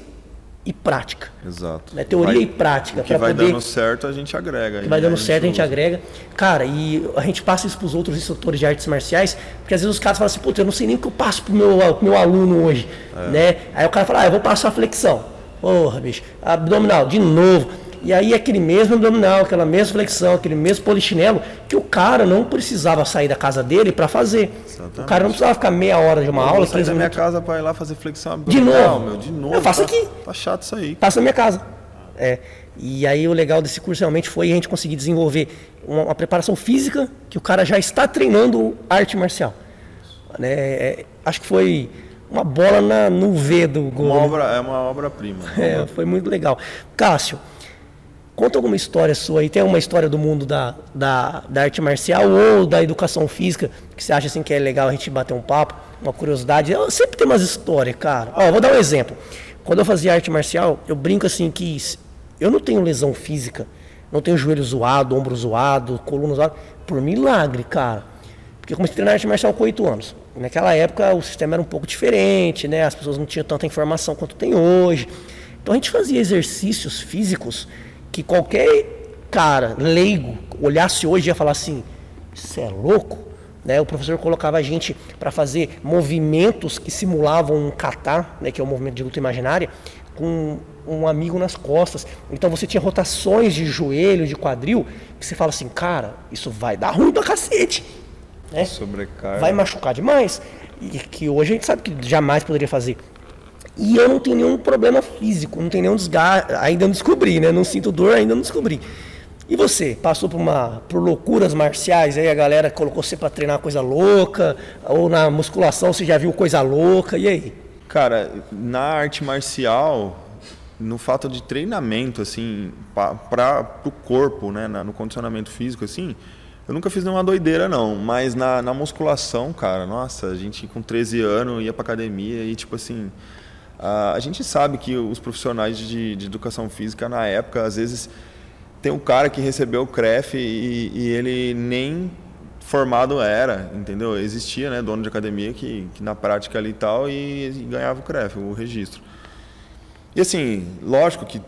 Speaker 1: e prática.
Speaker 2: Exato.
Speaker 1: Né? Teoria
Speaker 2: Vai-
Speaker 1: e prática.
Speaker 2: O que vai
Speaker 1: poder...
Speaker 2: dando certo, a gente agrega.
Speaker 1: que vai dando
Speaker 2: né?
Speaker 1: certo, a gente
Speaker 2: usa.
Speaker 1: agrega. Cara, e a gente passa isso pros outros instrutores de artes marciais, porque às vezes os caras falam assim, puta, eu não sei nem o que eu passo pro meu, pro meu aluno hoje,
Speaker 2: É.
Speaker 1: né? Aí o cara fala, ah, eu vou passar a flexão. Porra, bicho, abdominal, de novo. E aí aquele mesmo abdominal, aquela mesma flexão, aquele mesmo polichinelo, que o cara não precisava sair da casa dele para fazer. O cara não precisava ficar meia hora de uma
Speaker 2: Eu
Speaker 1: aula,
Speaker 2: vou sair
Speaker 1: 15
Speaker 2: da minha
Speaker 1: minutos.
Speaker 2: casa pra ir lá fazer flexão
Speaker 1: De
Speaker 2: abdominal,
Speaker 1: novo?
Speaker 2: meu, de novo.
Speaker 1: Eu faço
Speaker 2: tá-
Speaker 1: aqui.
Speaker 2: Tá chato isso aí.
Speaker 1: Passa na minha casa. É. E aí o legal desse curso realmente foi a gente conseguir desenvolver uma, uma preparação física que o cara já está treinando arte marcial. Né? É, acho que foi uma bola na- no V do gol.
Speaker 2: Uma
Speaker 1: né?
Speaker 2: obra, é uma obra-prima.
Speaker 1: É, foi muito legal. Cássio, conta alguma história sua aí. Tem alguma história do mundo da, da, da arte marcial ou da educação física que você acha assim que é legal a gente bater um papo, uma curiosidade? Eu sempre tem umas histórias, cara. Ó, vou dar um exemplo. Quando eu fazia arte marcial, eu brinco assim que eu não tenho lesão física, não tenho joelho zoado, ombro zoado, coluna zoada, por milagre, cara. Porque eu comecei a treinar arte marcial com 8 anos. Naquela época o sistema era um pouco diferente, né? As pessoas não tinham tanta informação quanto tem hoje. Então a gente fazia exercícios físicos que qualquer cara leigo olhasse hoje e ia falar assim: "Isso é louco?" Né? O professor colocava a gente para fazer movimentos que simulavam um kata, né, que é o movimento de luta imaginária, com um amigo nas costas. Então você tinha rotações de joelho, de quadril, que você fala assim, cara, isso vai dar ruim pra cacete. Né?
Speaker 2: Sobrecarga.
Speaker 1: Vai machucar demais. E que hoje a gente sabe que jamais poderia fazer. E eu não tenho nenhum problema físico, não tenho nenhum desgaste, ainda não descobri, né? Não sinto dor, ainda não descobri. E você, passou por uma por loucuras marciais, aí a galera colocou você para treinar coisa louca, ou na musculação você já viu coisa louca, e aí?
Speaker 2: Cara, na arte marcial, no fato de treinamento, assim, para o corpo, né, no condicionamento físico, assim, eu nunca fiz nenhuma doideira, não. Mas na, na musculação, cara, nossa, a gente com 13 anos ia pra academia e, tipo assim, a, a gente sabe que os profissionais de, de educação física, na época, às vezes, tem um cara que recebeu o CREF e, e ele nem formado era, entendeu? Existia, né, dono de academia que, que na prática ali e tal e, e ganhava o CREF, o registro. E assim, lógico que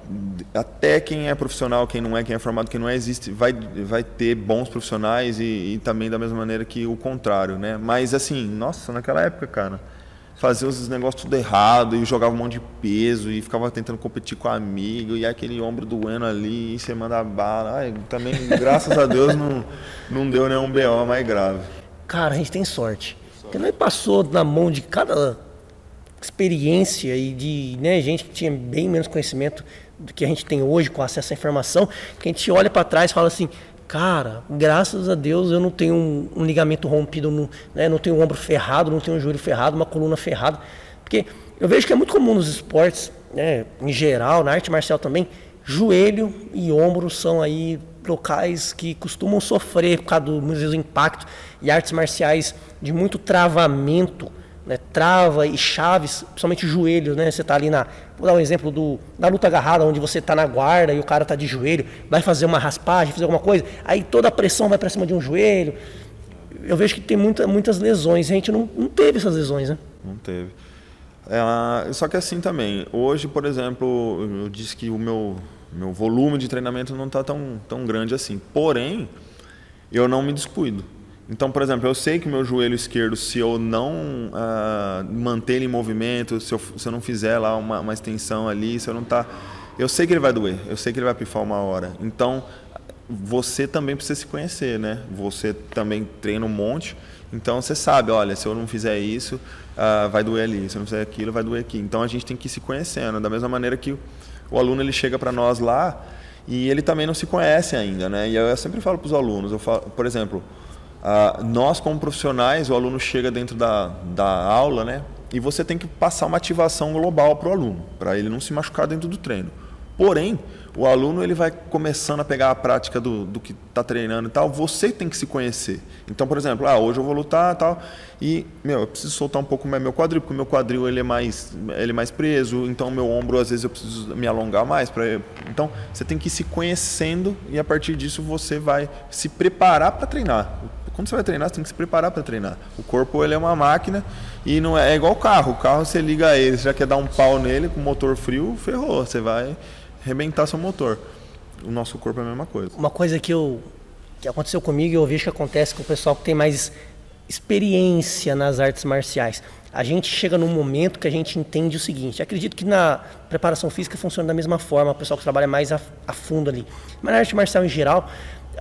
Speaker 2: até quem é profissional, quem não é, quem é formado, quem não é, existe, vai, vai ter bons profissionais e, e também da mesma maneira que o contrário, né? Mas assim, nossa, naquela época, cara, fazia os negócios tudo errado e jogava um monte de peso e ficava tentando competir com amigo e aquele ombro doendo ali e você manda bala. Ai, também, graças a Deus, não, não deu nenhum BO mais grave.
Speaker 1: Cara, a gente tem sorte. Porque nós passou na mão de cada experiência e de né, gente que tinha bem menos conhecimento do que a gente tem hoje com acesso à informação, que a gente olha para trás e fala assim, cara, graças a Deus eu não tenho um, um ligamento rompido, não, né, não tenho um ombro ferrado, não tenho um joelho ferrado, uma coluna ferrada. Porque eu vejo que é muito comum nos esportes, né, em geral, na arte marcial também, joelho e ombro são aí locais que costumam sofrer por causa do muitas impacto e artes marciais de muito travamento, né, trava e chaves, principalmente joelhos, né? Você tá ali na, vou dar um exemplo do da luta agarrada, onde você tá na guarda e o cara tá de joelho, vai fazer uma raspagem, fazer alguma coisa, aí toda a pressão vai para cima de um joelho. Eu vejo que tem muita, muitas lesões, a gente não, não teve essas lesões, né?
Speaker 2: Não teve. É, só que assim também, hoje, por exemplo, eu disse que o meu, meu volume de treinamento não está tão, tão grande assim. Porém, eu não me descuido. Então, por exemplo, eu sei que meu joelho esquerdo, se eu não ah, manter ele em movimento, se eu, se eu não fizer lá uma, uma extensão ali, se eu não tá, eu sei que ele vai doer, eu sei que ele vai pifar uma hora. Então, você também precisa se conhecer, né? Você também treina um monte, então você sabe, olha, se eu não fizer isso, ah, vai doer ali, se eu não fizer aquilo, vai doer aqui. Então a gente tem que ir se conhecendo, da mesma maneira que o, aluno ele chega para nós lá e ele também não se conhece ainda, né? E eu sempre falo para os alunos, eu falo, por exemplo, ah, nós como profissionais, o aluno chega dentro da, da aula, né? E você tem que passar uma ativação global para o aluno, para ele não se machucar dentro do treino. Porém, o aluno ele vai começando a pegar a prática do, do que está treinando e tal, você tem que se conhecer. Então, por exemplo, ah, hoje eu vou lutar tal, e, meu, eu preciso soltar um pouco mais meu quadril, porque meu quadril ele é mais, ele é mais preso, então meu ombro, às vezes, eu preciso me alongar mais. Pra, então, você tem que ir se conhecendo e, a partir disso, você vai se preparar para treinar. Quando você vai treinar, você tem que se preparar para treinar. O corpo ele é uma máquina e não é, é igual o carro. O carro você liga ele, você já quer dar um pau nele com motor frio, ferrou. Você vai arrebentar seu motor. O nosso corpo é a mesma coisa.
Speaker 1: Uma coisa que eu que aconteceu comigo e eu vejo que acontece com o pessoal que tem mais experiência nas artes marciais. A gente chega num momento que a gente entende o seguinte. Acredito que na preparação física funciona da mesma forma, o pessoal que trabalha mais a, a fundo ali. Mas na arte marcial em geral,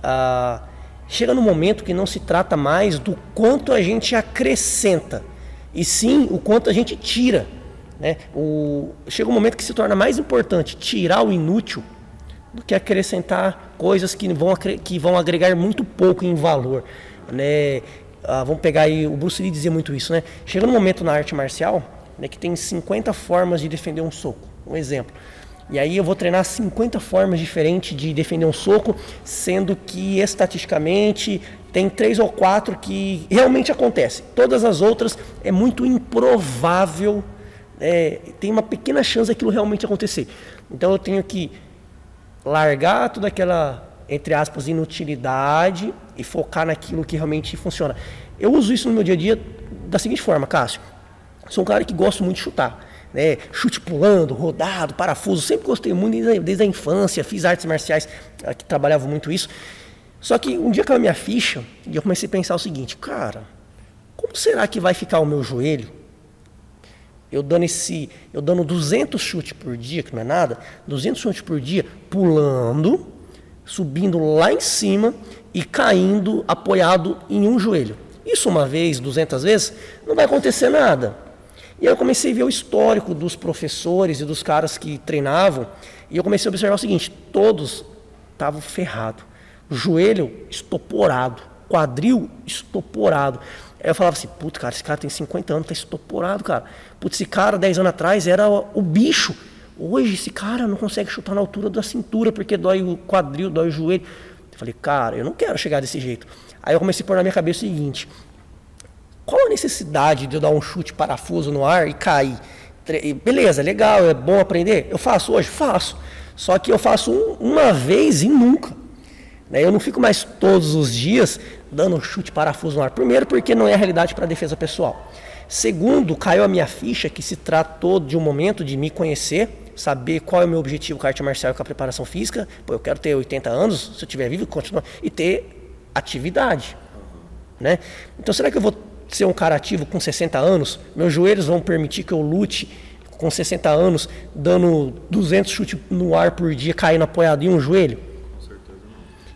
Speaker 1: ah, chega num momento que não se trata mais do quanto a gente acrescenta, e sim o quanto a gente tira. Né? O, chega um momento que se torna mais importante tirar o inútil do que acrescentar coisas que vão, que vão agregar muito pouco em valor. Né? Ah, vamos pegar aí, o Bruce Lee dizia muito isso, né? Chega um momento na arte marcial né, que tem 50 formas de defender um soco. Um exemplo. E aí eu vou treinar 50 formas diferentes de defender um soco, sendo que estatisticamente tem três ou quatro que realmente acontecem. Todas as outras é muito improvável é, tem uma pequena chance daquilo realmente acontecer. Então eu tenho que largar toda aquela, entre aspas, inutilidade e focar naquilo que realmente funciona. Eu uso isso no meu dia a dia da seguinte forma, Cássio. Sou um cara que gosto muito de chutar. Né? Chute pulando, rodado, parafuso. Sempre gostei muito desde a infância. Fiz artes marciais eh, que trabalhava muito isso. Só que um dia caiu a minha ficha eu comecei a pensar o seguinte, cara, como será que vai ficar o meu joelho eu dando esse, eu dando 200 chutes por dia, que não é nada, 200 chutes por dia, pulando, subindo lá em cima e caindo apoiado em um joelho. Isso uma vez, 200 vezes, não vai acontecer nada. E aí eu comecei a ver o histórico dos professores e dos caras que treinavam, e eu comecei a observar o seguinte: todos estavam ferrados, joelho estoporado, quadril estoporado. Aí eu falava assim, puta, cara, esse cara tem 50 anos, tá estoporado, cara. Putz, esse cara, 10 anos atrás, era o bicho. Hoje, esse cara não consegue chutar na altura da cintura, porque dói o quadril, dói o joelho. Eu falei, cara, eu não quero chegar desse jeito. Aí eu comecei a pôr na minha cabeça o seguinte: qual a necessidade de eu dar um chute parafuso no ar e cair? Beleza, legal, é bom aprender? Eu faço hoje? Faço. Só que eu faço um, uma vez e nunca. Né? Eu não fico mais todos os dias dando chute parafuso no ar. Primeiro, porque não é a realidade para a defesa pessoal. Segundo, caiu a minha ficha que se tratou de um momento de me conhecer, saber qual é o meu objetivo com a arte marcial e com a preparação física. Pô, eu quero ter 80 anos, se eu estiver vivo, continuar. E ter atividade. Né? Então, será que eu vou ser um cara ativo com 60 anos? Meus joelhos vão permitir que eu lute com 60 anos, dando 200 chutes no ar por dia, caindo apoiado em um joelho?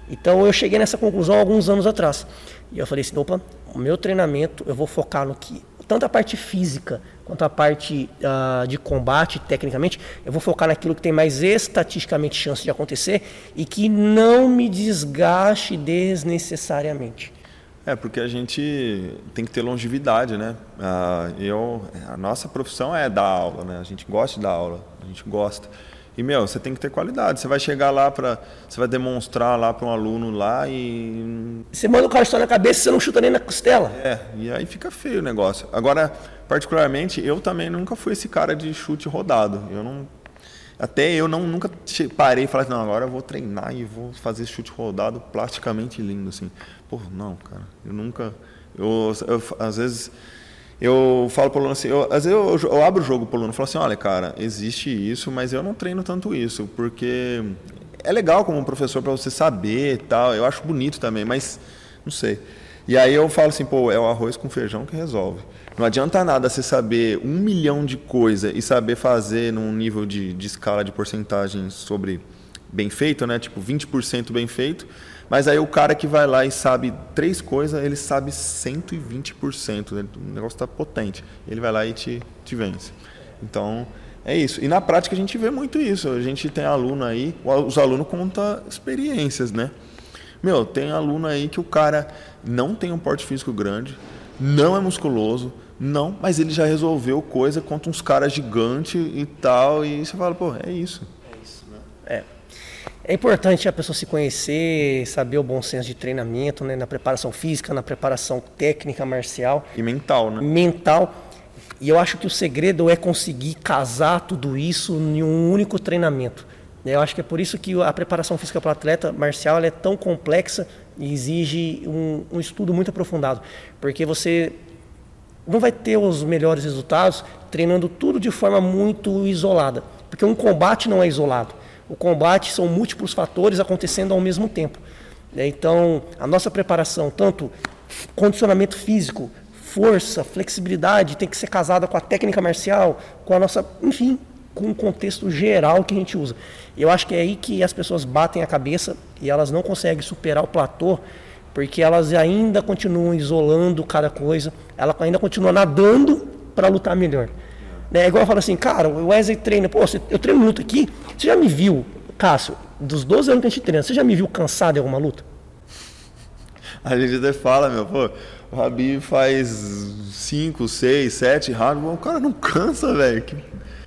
Speaker 1: Então eu cheguei nessa conclusão alguns anos atrás. E eu falei assim, opa, o meu treinamento eu vou focar no que tanto a parte física quanto a parte uh, de combate, tecnicamente, eu vou focar naquilo que tem mais estatisticamente chance de acontecer e que não me desgaste desnecessariamente.
Speaker 2: É, porque a gente tem que ter longevidade, né? Eu, a nossa profissão é dar aula, né? A gente gosta de dar aula, a gente gosta. E, meu, você tem que ter qualidade. Você vai chegar lá para. Você vai demonstrar lá para um aluno lá e.
Speaker 1: Você manda o cara só na cabeça e você não chuta nem na costela.
Speaker 2: É, e aí fica feio o negócio. Agora, particularmente, eu também nunca fui esse cara de chute rodado. Eu não. Até eu não, nunca parei e falei, não, agora eu vou treinar e vou fazer chute rodado plasticamente lindo, assim. Pô, não, cara. Eu nunca. Eu, eu às vezes eu falo para o aluno assim, eu, às vezes eu, eu abro o jogo para o aluno e falo assim, olha, cara, existe isso, mas eu não treino tanto isso, porque é legal como professor para você saber e tal, eu acho bonito também, mas não sei. E aí eu falo assim, pô, é o arroz com feijão que resolve. Não adianta nada você saber um milhão de coisa e saber fazer num nível de, de escala de porcentagem sobre bem feito, né? Tipo, 20% bem feito, mas aí o cara que vai lá e sabe três coisas, ele sabe 120%. Né? O negócio está potente. Ele vai lá e te, te vence. Então, é isso. E na prática a gente vê muito isso. A gente tem aluno aí, os alunos contam experiências, né? Meu, tem aluno aí que o cara não tem um porte físico grande, não é musculoso, não, mas ele já resolveu coisa contra uns caras gigantes e tal, e você fala, pô, é isso. É isso, né?
Speaker 1: É. É importante a pessoa se conhecer, saber o bom senso de treinamento, né? na preparação física, na preparação técnica marcial.
Speaker 2: E mental, né?
Speaker 1: Mental. E eu acho que o segredo é conseguir casar tudo isso em um único treinamento. Eu acho que é por isso que a preparação física para o atleta marcial é tão complexa e exige um, um estudo muito aprofundado. Porque você não vai ter os melhores resultados treinando tudo de forma muito isolada. Porque um combate não é isolado. O combate são múltiplos fatores acontecendo ao mesmo tempo. Então, a nossa preparação, tanto condicionamento físico, força, flexibilidade, tem que ser casada com a técnica marcial, com a nossa, enfim, com o contexto geral que a gente usa. Eu acho que é aí que as pessoas batem a cabeça e elas não conseguem superar o platô, porque elas ainda continuam isolando cada coisa, ela ainda continua nadando para lutar melhor. É igual eu falo assim, cara, o Wesley treina, pô, eu treino luta aqui, você já me viu, Cássio, dos 12 anos que a gente treina, você já me viu cansado em alguma luta?
Speaker 2: A gente até fala, meu, pô, o Rabi faz 5, 6, 7 rounds, o cara não cansa, velho.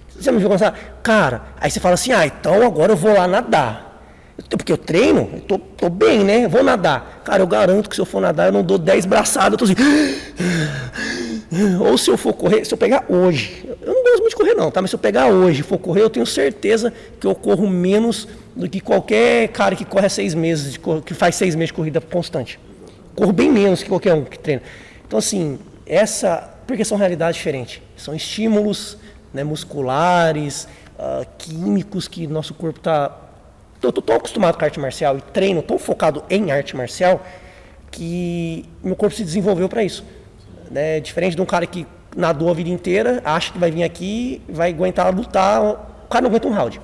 Speaker 1: Você já me viu cansado? Cara, aí você fala assim, ah, então agora eu vou lá nadar. Porque eu treino, eu tô, tô bem, né? Vou nadar. Cara, eu garanto que se eu for nadar, eu não dou 10 braçadas, eu tô assim. Ou se eu for correr, se eu pegar hoje, eu não gosto muito de correr não, tá? Mas se eu pegar hoje e for correr, eu tenho certeza que eu corro menos do que qualquer cara que corre seis meses, que faz seis meses de corrida constante. Corro bem menos que qualquer um que treina. Então assim, essa, porque são realidades diferentes, são estímulos né, musculares, uh, químicos que nosso corpo está eu tô tão acostumado com arte marcial e treino tão focado em arte marcial que meu corpo se desenvolveu para isso. Né? Diferente de um cara que nadou a vida inteira, acha que vai vir aqui, vai aguentar lutar, o cara não aguenta um round.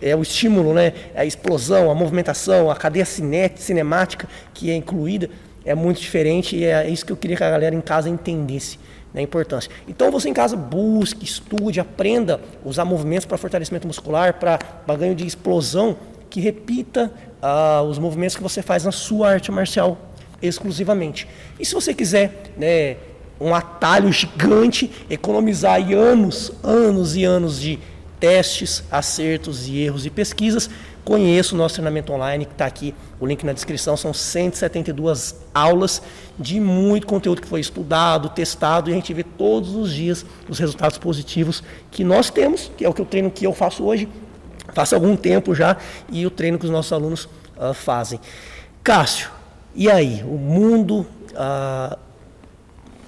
Speaker 1: É o estímulo, né? É a explosão, a movimentação, a cadeia cinemática que é incluída é muito diferente e é isso que eu queria que a galera em casa entendesse né, a importância. Então você em casa busque, estude, aprenda usar movimentos para fortalecimento muscular, para ganho de explosão, que repita uh, os movimentos que você faz na sua arte marcial exclusivamente. E se você quiser né, um atalho gigante, economizar anos, anos e anos de testes, acertos e erros e pesquisas, conheça o nosso treinamento online que está aqui, o link na descrição. São 172 aulas de muito conteúdo que foi estudado, testado e a gente vê todos os dias os resultados positivos que nós temos, que é o que eu treino que eu faço hoje, faço algum tempo já e o treino que os nossos alunos uh, fazem. Cássio, e aí, o mundo ah,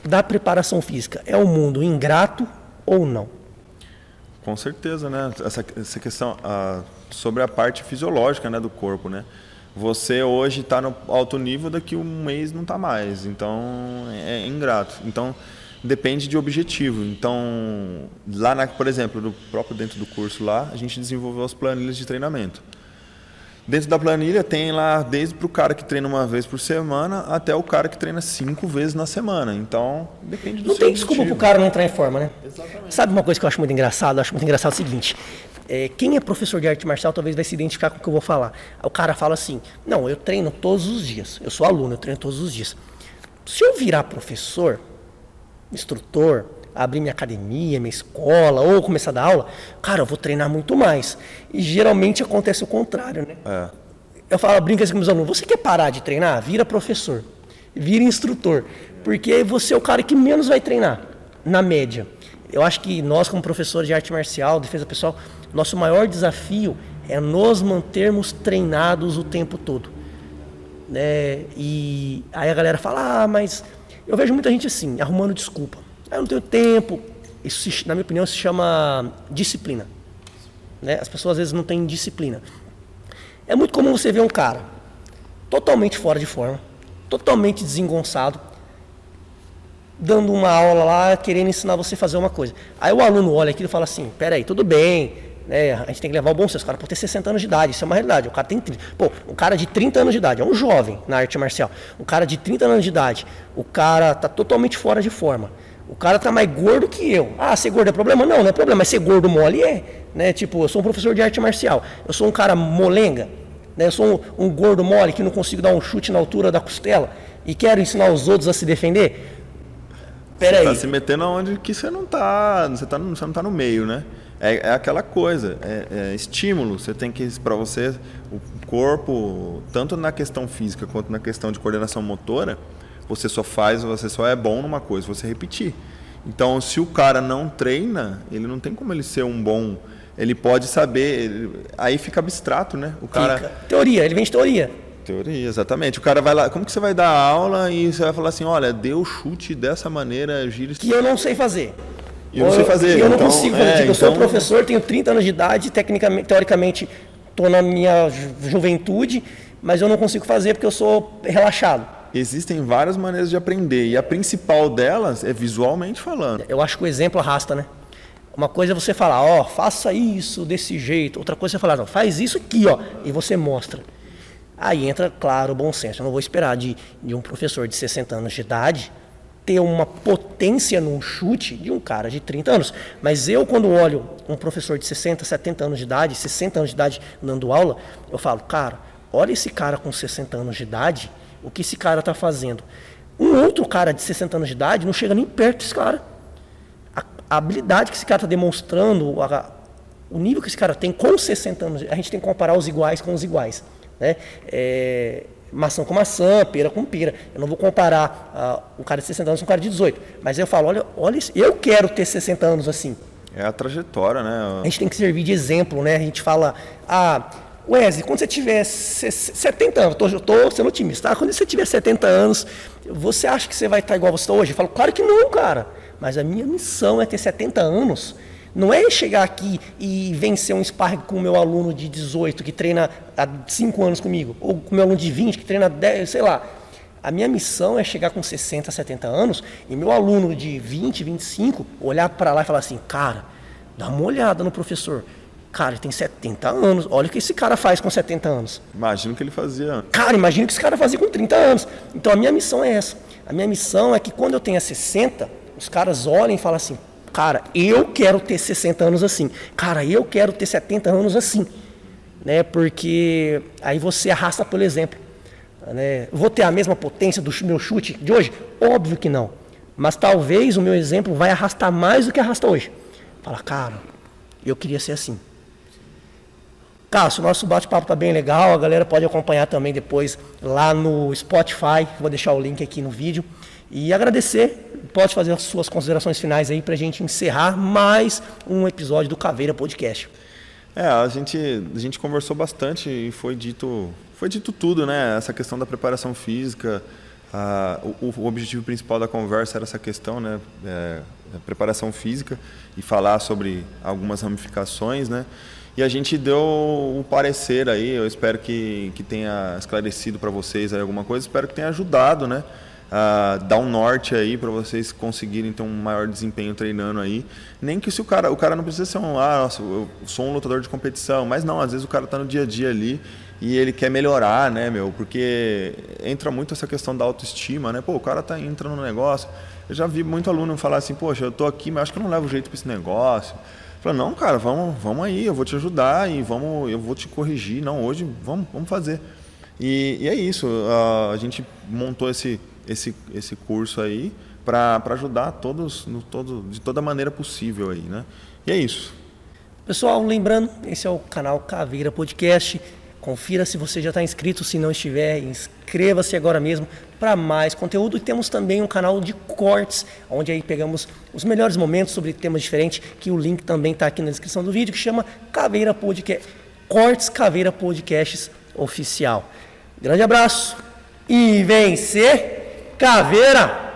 Speaker 1: da preparação física é um mundo ingrato ou não?
Speaker 2: Com certeza, né? Essa, essa questão ah, sobre a parte fisiológica né, do corpo, né? Você hoje está no alto nível, daqui um mês não está mais. Então, é, é ingrato. Então, depende de objetivo. Então, lá, na, por exemplo, do próprio dentro do curso lá, a gente desenvolveu as planilhas de treinamento. Dentro da planilha tem lá desde para o cara que treina uma vez por semana até o cara que treina cinco vezes na semana. Então, depende do
Speaker 1: Não tem desculpa para o cara não entrar em forma, né? Exatamente. Sabe uma coisa que eu acho muito engraçado? Eu acho muito engraçado o seguinte. É, quem é professor de arte marcial talvez vai se identificar com o que eu vou falar. O cara fala assim: Não, eu treino todos os dias. Eu sou aluno, eu treino todos os dias. Se eu virar professor, instrutor, abrir minha academia, minha escola, ou começar a dar aula, cara, eu vou treinar muito mais. E geralmente acontece o contrário, né? É. Eu falo, brinca assim com meus alunos, você quer parar de treinar? Vira professor, vira instrutor, porque você é o cara que menos vai treinar, na média. Eu acho que nós, como professores de arte marcial, defesa pessoal, nosso maior desafio é nos mantermos treinados o tempo todo. Né? E aí a galera fala, ah, mas eu vejo muita gente assim, arrumando desculpa. Eu não tenho tempo. Isso, na minha opinião, se chama disciplina. Né? As pessoas às vezes não têm disciplina. É muito comum você ver um cara totalmente fora de forma, totalmente desengonçado, dando uma aula lá, querendo ensinar você a fazer uma coisa. Aí o aluno olha aquilo e fala assim: peraí, tudo bem, né? A gente tem que levar o bom senso. O cara pode ter 60 anos de idade, isso é uma realidade. O cara tem 30. Pô, um cara de 30 anos de idade, é um jovem na arte marcial. Um cara de 30 anos de idade, o cara tá totalmente fora de forma. O cara tá mais gordo que eu. Ah, ser gordo é problema? Não, não é problema, mas ser gordo mole é. Né? Tipo, eu sou um professor de arte marcial. Eu sou um cara molenga. Né? Eu sou um, um gordo mole que não consigo dar um chute na altura da costela e quero ensinar os outros a se defender.
Speaker 2: Pera você tá aí. Tá se metendo onde que você não tá. Você, tá, você não tá no meio, né? É, é aquela coisa, é, é estímulo. Você tem que, para você, o corpo, tanto na questão física quanto na questão de coordenação motora, você só faz, você só é bom numa coisa, você repetir. Então, se o cara não treina, ele não tem como ele ser um bom. Ele pode saber, ele, aí fica abstrato, né?
Speaker 1: O cara. Fica. Teoria, ele vem de teoria.
Speaker 2: Teoria, exatamente. O cara vai lá, como que você vai dar aula e você vai falar assim, olha, deu chute dessa maneira, gira.
Speaker 1: Que eu não sei fazer.
Speaker 2: E eu não sei fazer.
Speaker 1: Eu não então, consigo fazer. É, tipo, eu sou então professor, tenho 30 anos de idade, tecnicamente, teoricamente, estou na minha juventude, mas eu não consigo fazer porque eu sou relaxado
Speaker 2: existem várias maneiras de aprender e a principal delas é visualmente falando.
Speaker 1: Eu acho que o exemplo arrasta, né? Uma coisa é você falar, ó, oh, faça isso desse jeito. Outra coisa é falar, não, faz isso aqui, ó, e você mostra. Aí entra, claro, o bom senso. Eu não vou esperar de, de um professor de 60 anos de idade ter uma potência num chute de um cara de 30 anos. Mas eu, quando olho um professor de 60, 70 anos de idade, 60 anos de idade dando aula, eu falo, cara, olha esse cara com 60 anos de idade, o que esse cara está fazendo. Um outro cara de 60 anos de idade não chega nem perto desse cara. A, a habilidade que esse cara está demonstrando, a, o nível que esse cara tem com 60 anos, a gente tem que comparar os iguais com os iguais. Né? É, maçã com maçã, pera com pera. Eu não vou comparar uh, um cara de 60 anos com um cara de 18. Mas eu falo, olha, olha isso, eu quero ter 60 anos assim.
Speaker 2: É a trajetória, né?
Speaker 1: A gente tem que servir de exemplo, né? A gente fala, ah, Wesley, quando você tiver 70 anos, eu estou sendo otimista, tá? quando você tiver 70 anos, você acha que você vai estar igual você está hoje? Eu falo, claro que não, cara. Mas a minha missão é ter 70 anos. Não é chegar aqui e vencer um sparring com o meu aluno de 18 que treina há 5 anos comigo, ou com o meu aluno de 20 que treina 10, sei lá. A minha missão é chegar com 60, 70 anos e meu aluno de 20, 25 olhar para lá e falar assim: cara, dá uma olhada no professor. Cara, ele tem 70 anos. Olha o que esse cara faz com 70 anos.
Speaker 2: Imagina o que ele fazia.
Speaker 1: Cara, imagina o que esse cara fazia com 30 anos. Então a minha missão é essa. A minha missão é que quando eu tenha 60, os caras olhem e falem assim: Cara, eu quero ter 60 anos assim. Cara, eu quero ter 70 anos assim. Né? Porque aí você arrasta pelo exemplo. Né? Vou ter a mesma potência do meu chute de hoje? Óbvio que não. Mas talvez o meu exemplo vai arrastar mais do que arrasta hoje. Fala, cara, eu queria ser assim. Cássio, nosso bate-papo está bem legal, a galera pode acompanhar também depois lá no Spotify, vou deixar o link aqui no vídeo. E agradecer, pode fazer as suas considerações finais aí para a gente encerrar mais um episódio do Caveira Podcast.
Speaker 2: É, a gente, a gente conversou bastante e foi dito, foi dito tudo, né? Essa questão da preparação física, o, o, objetivo principal da conversa era essa questão, né? É, preparação física e falar sobre algumas ramificações, né? E a gente deu um parecer aí, eu espero que, que tenha esclarecido para vocês alguma coisa, espero que tenha ajudado, né? A dar um norte aí para vocês conseguirem ter um maior desempenho treinando aí. Nem que se o cara, o cara não precisa ser um, ah, nossa, eu sou um lutador de competição, mas não, às vezes o cara está no dia a dia ali e ele quer melhorar, né, meu? Porque entra muito essa questão da autoestima, né? Pô, o cara tá entrando no negócio. Eu já vi muito aluno falar assim, poxa, eu tô aqui, mas acho que eu não levo jeito para esse negócio. Falei, não, cara, vamos, vamos aí, eu vou te ajudar e vamos, eu vou te corrigir. Não, hoje vamos, vamos fazer. E, e é isso, a, a, gente montou esse, esse, esse curso aí para ajudar todos, no, todo, de toda maneira possível aí, né? E é isso.
Speaker 1: Pessoal, lembrando, esse é o canal Caveira Podcast. Confira se você já está inscrito, se não estiver, inscreva-se agora mesmo para mais conteúdo. E temos também um canal de cortes, onde aí pegamos os melhores momentos sobre temas diferentes, que o link também está aqui na descrição do vídeo, que chama Caveira Podcast, Cortes Caveira Podcasts Oficial. Grande abraço e vencer Caveira!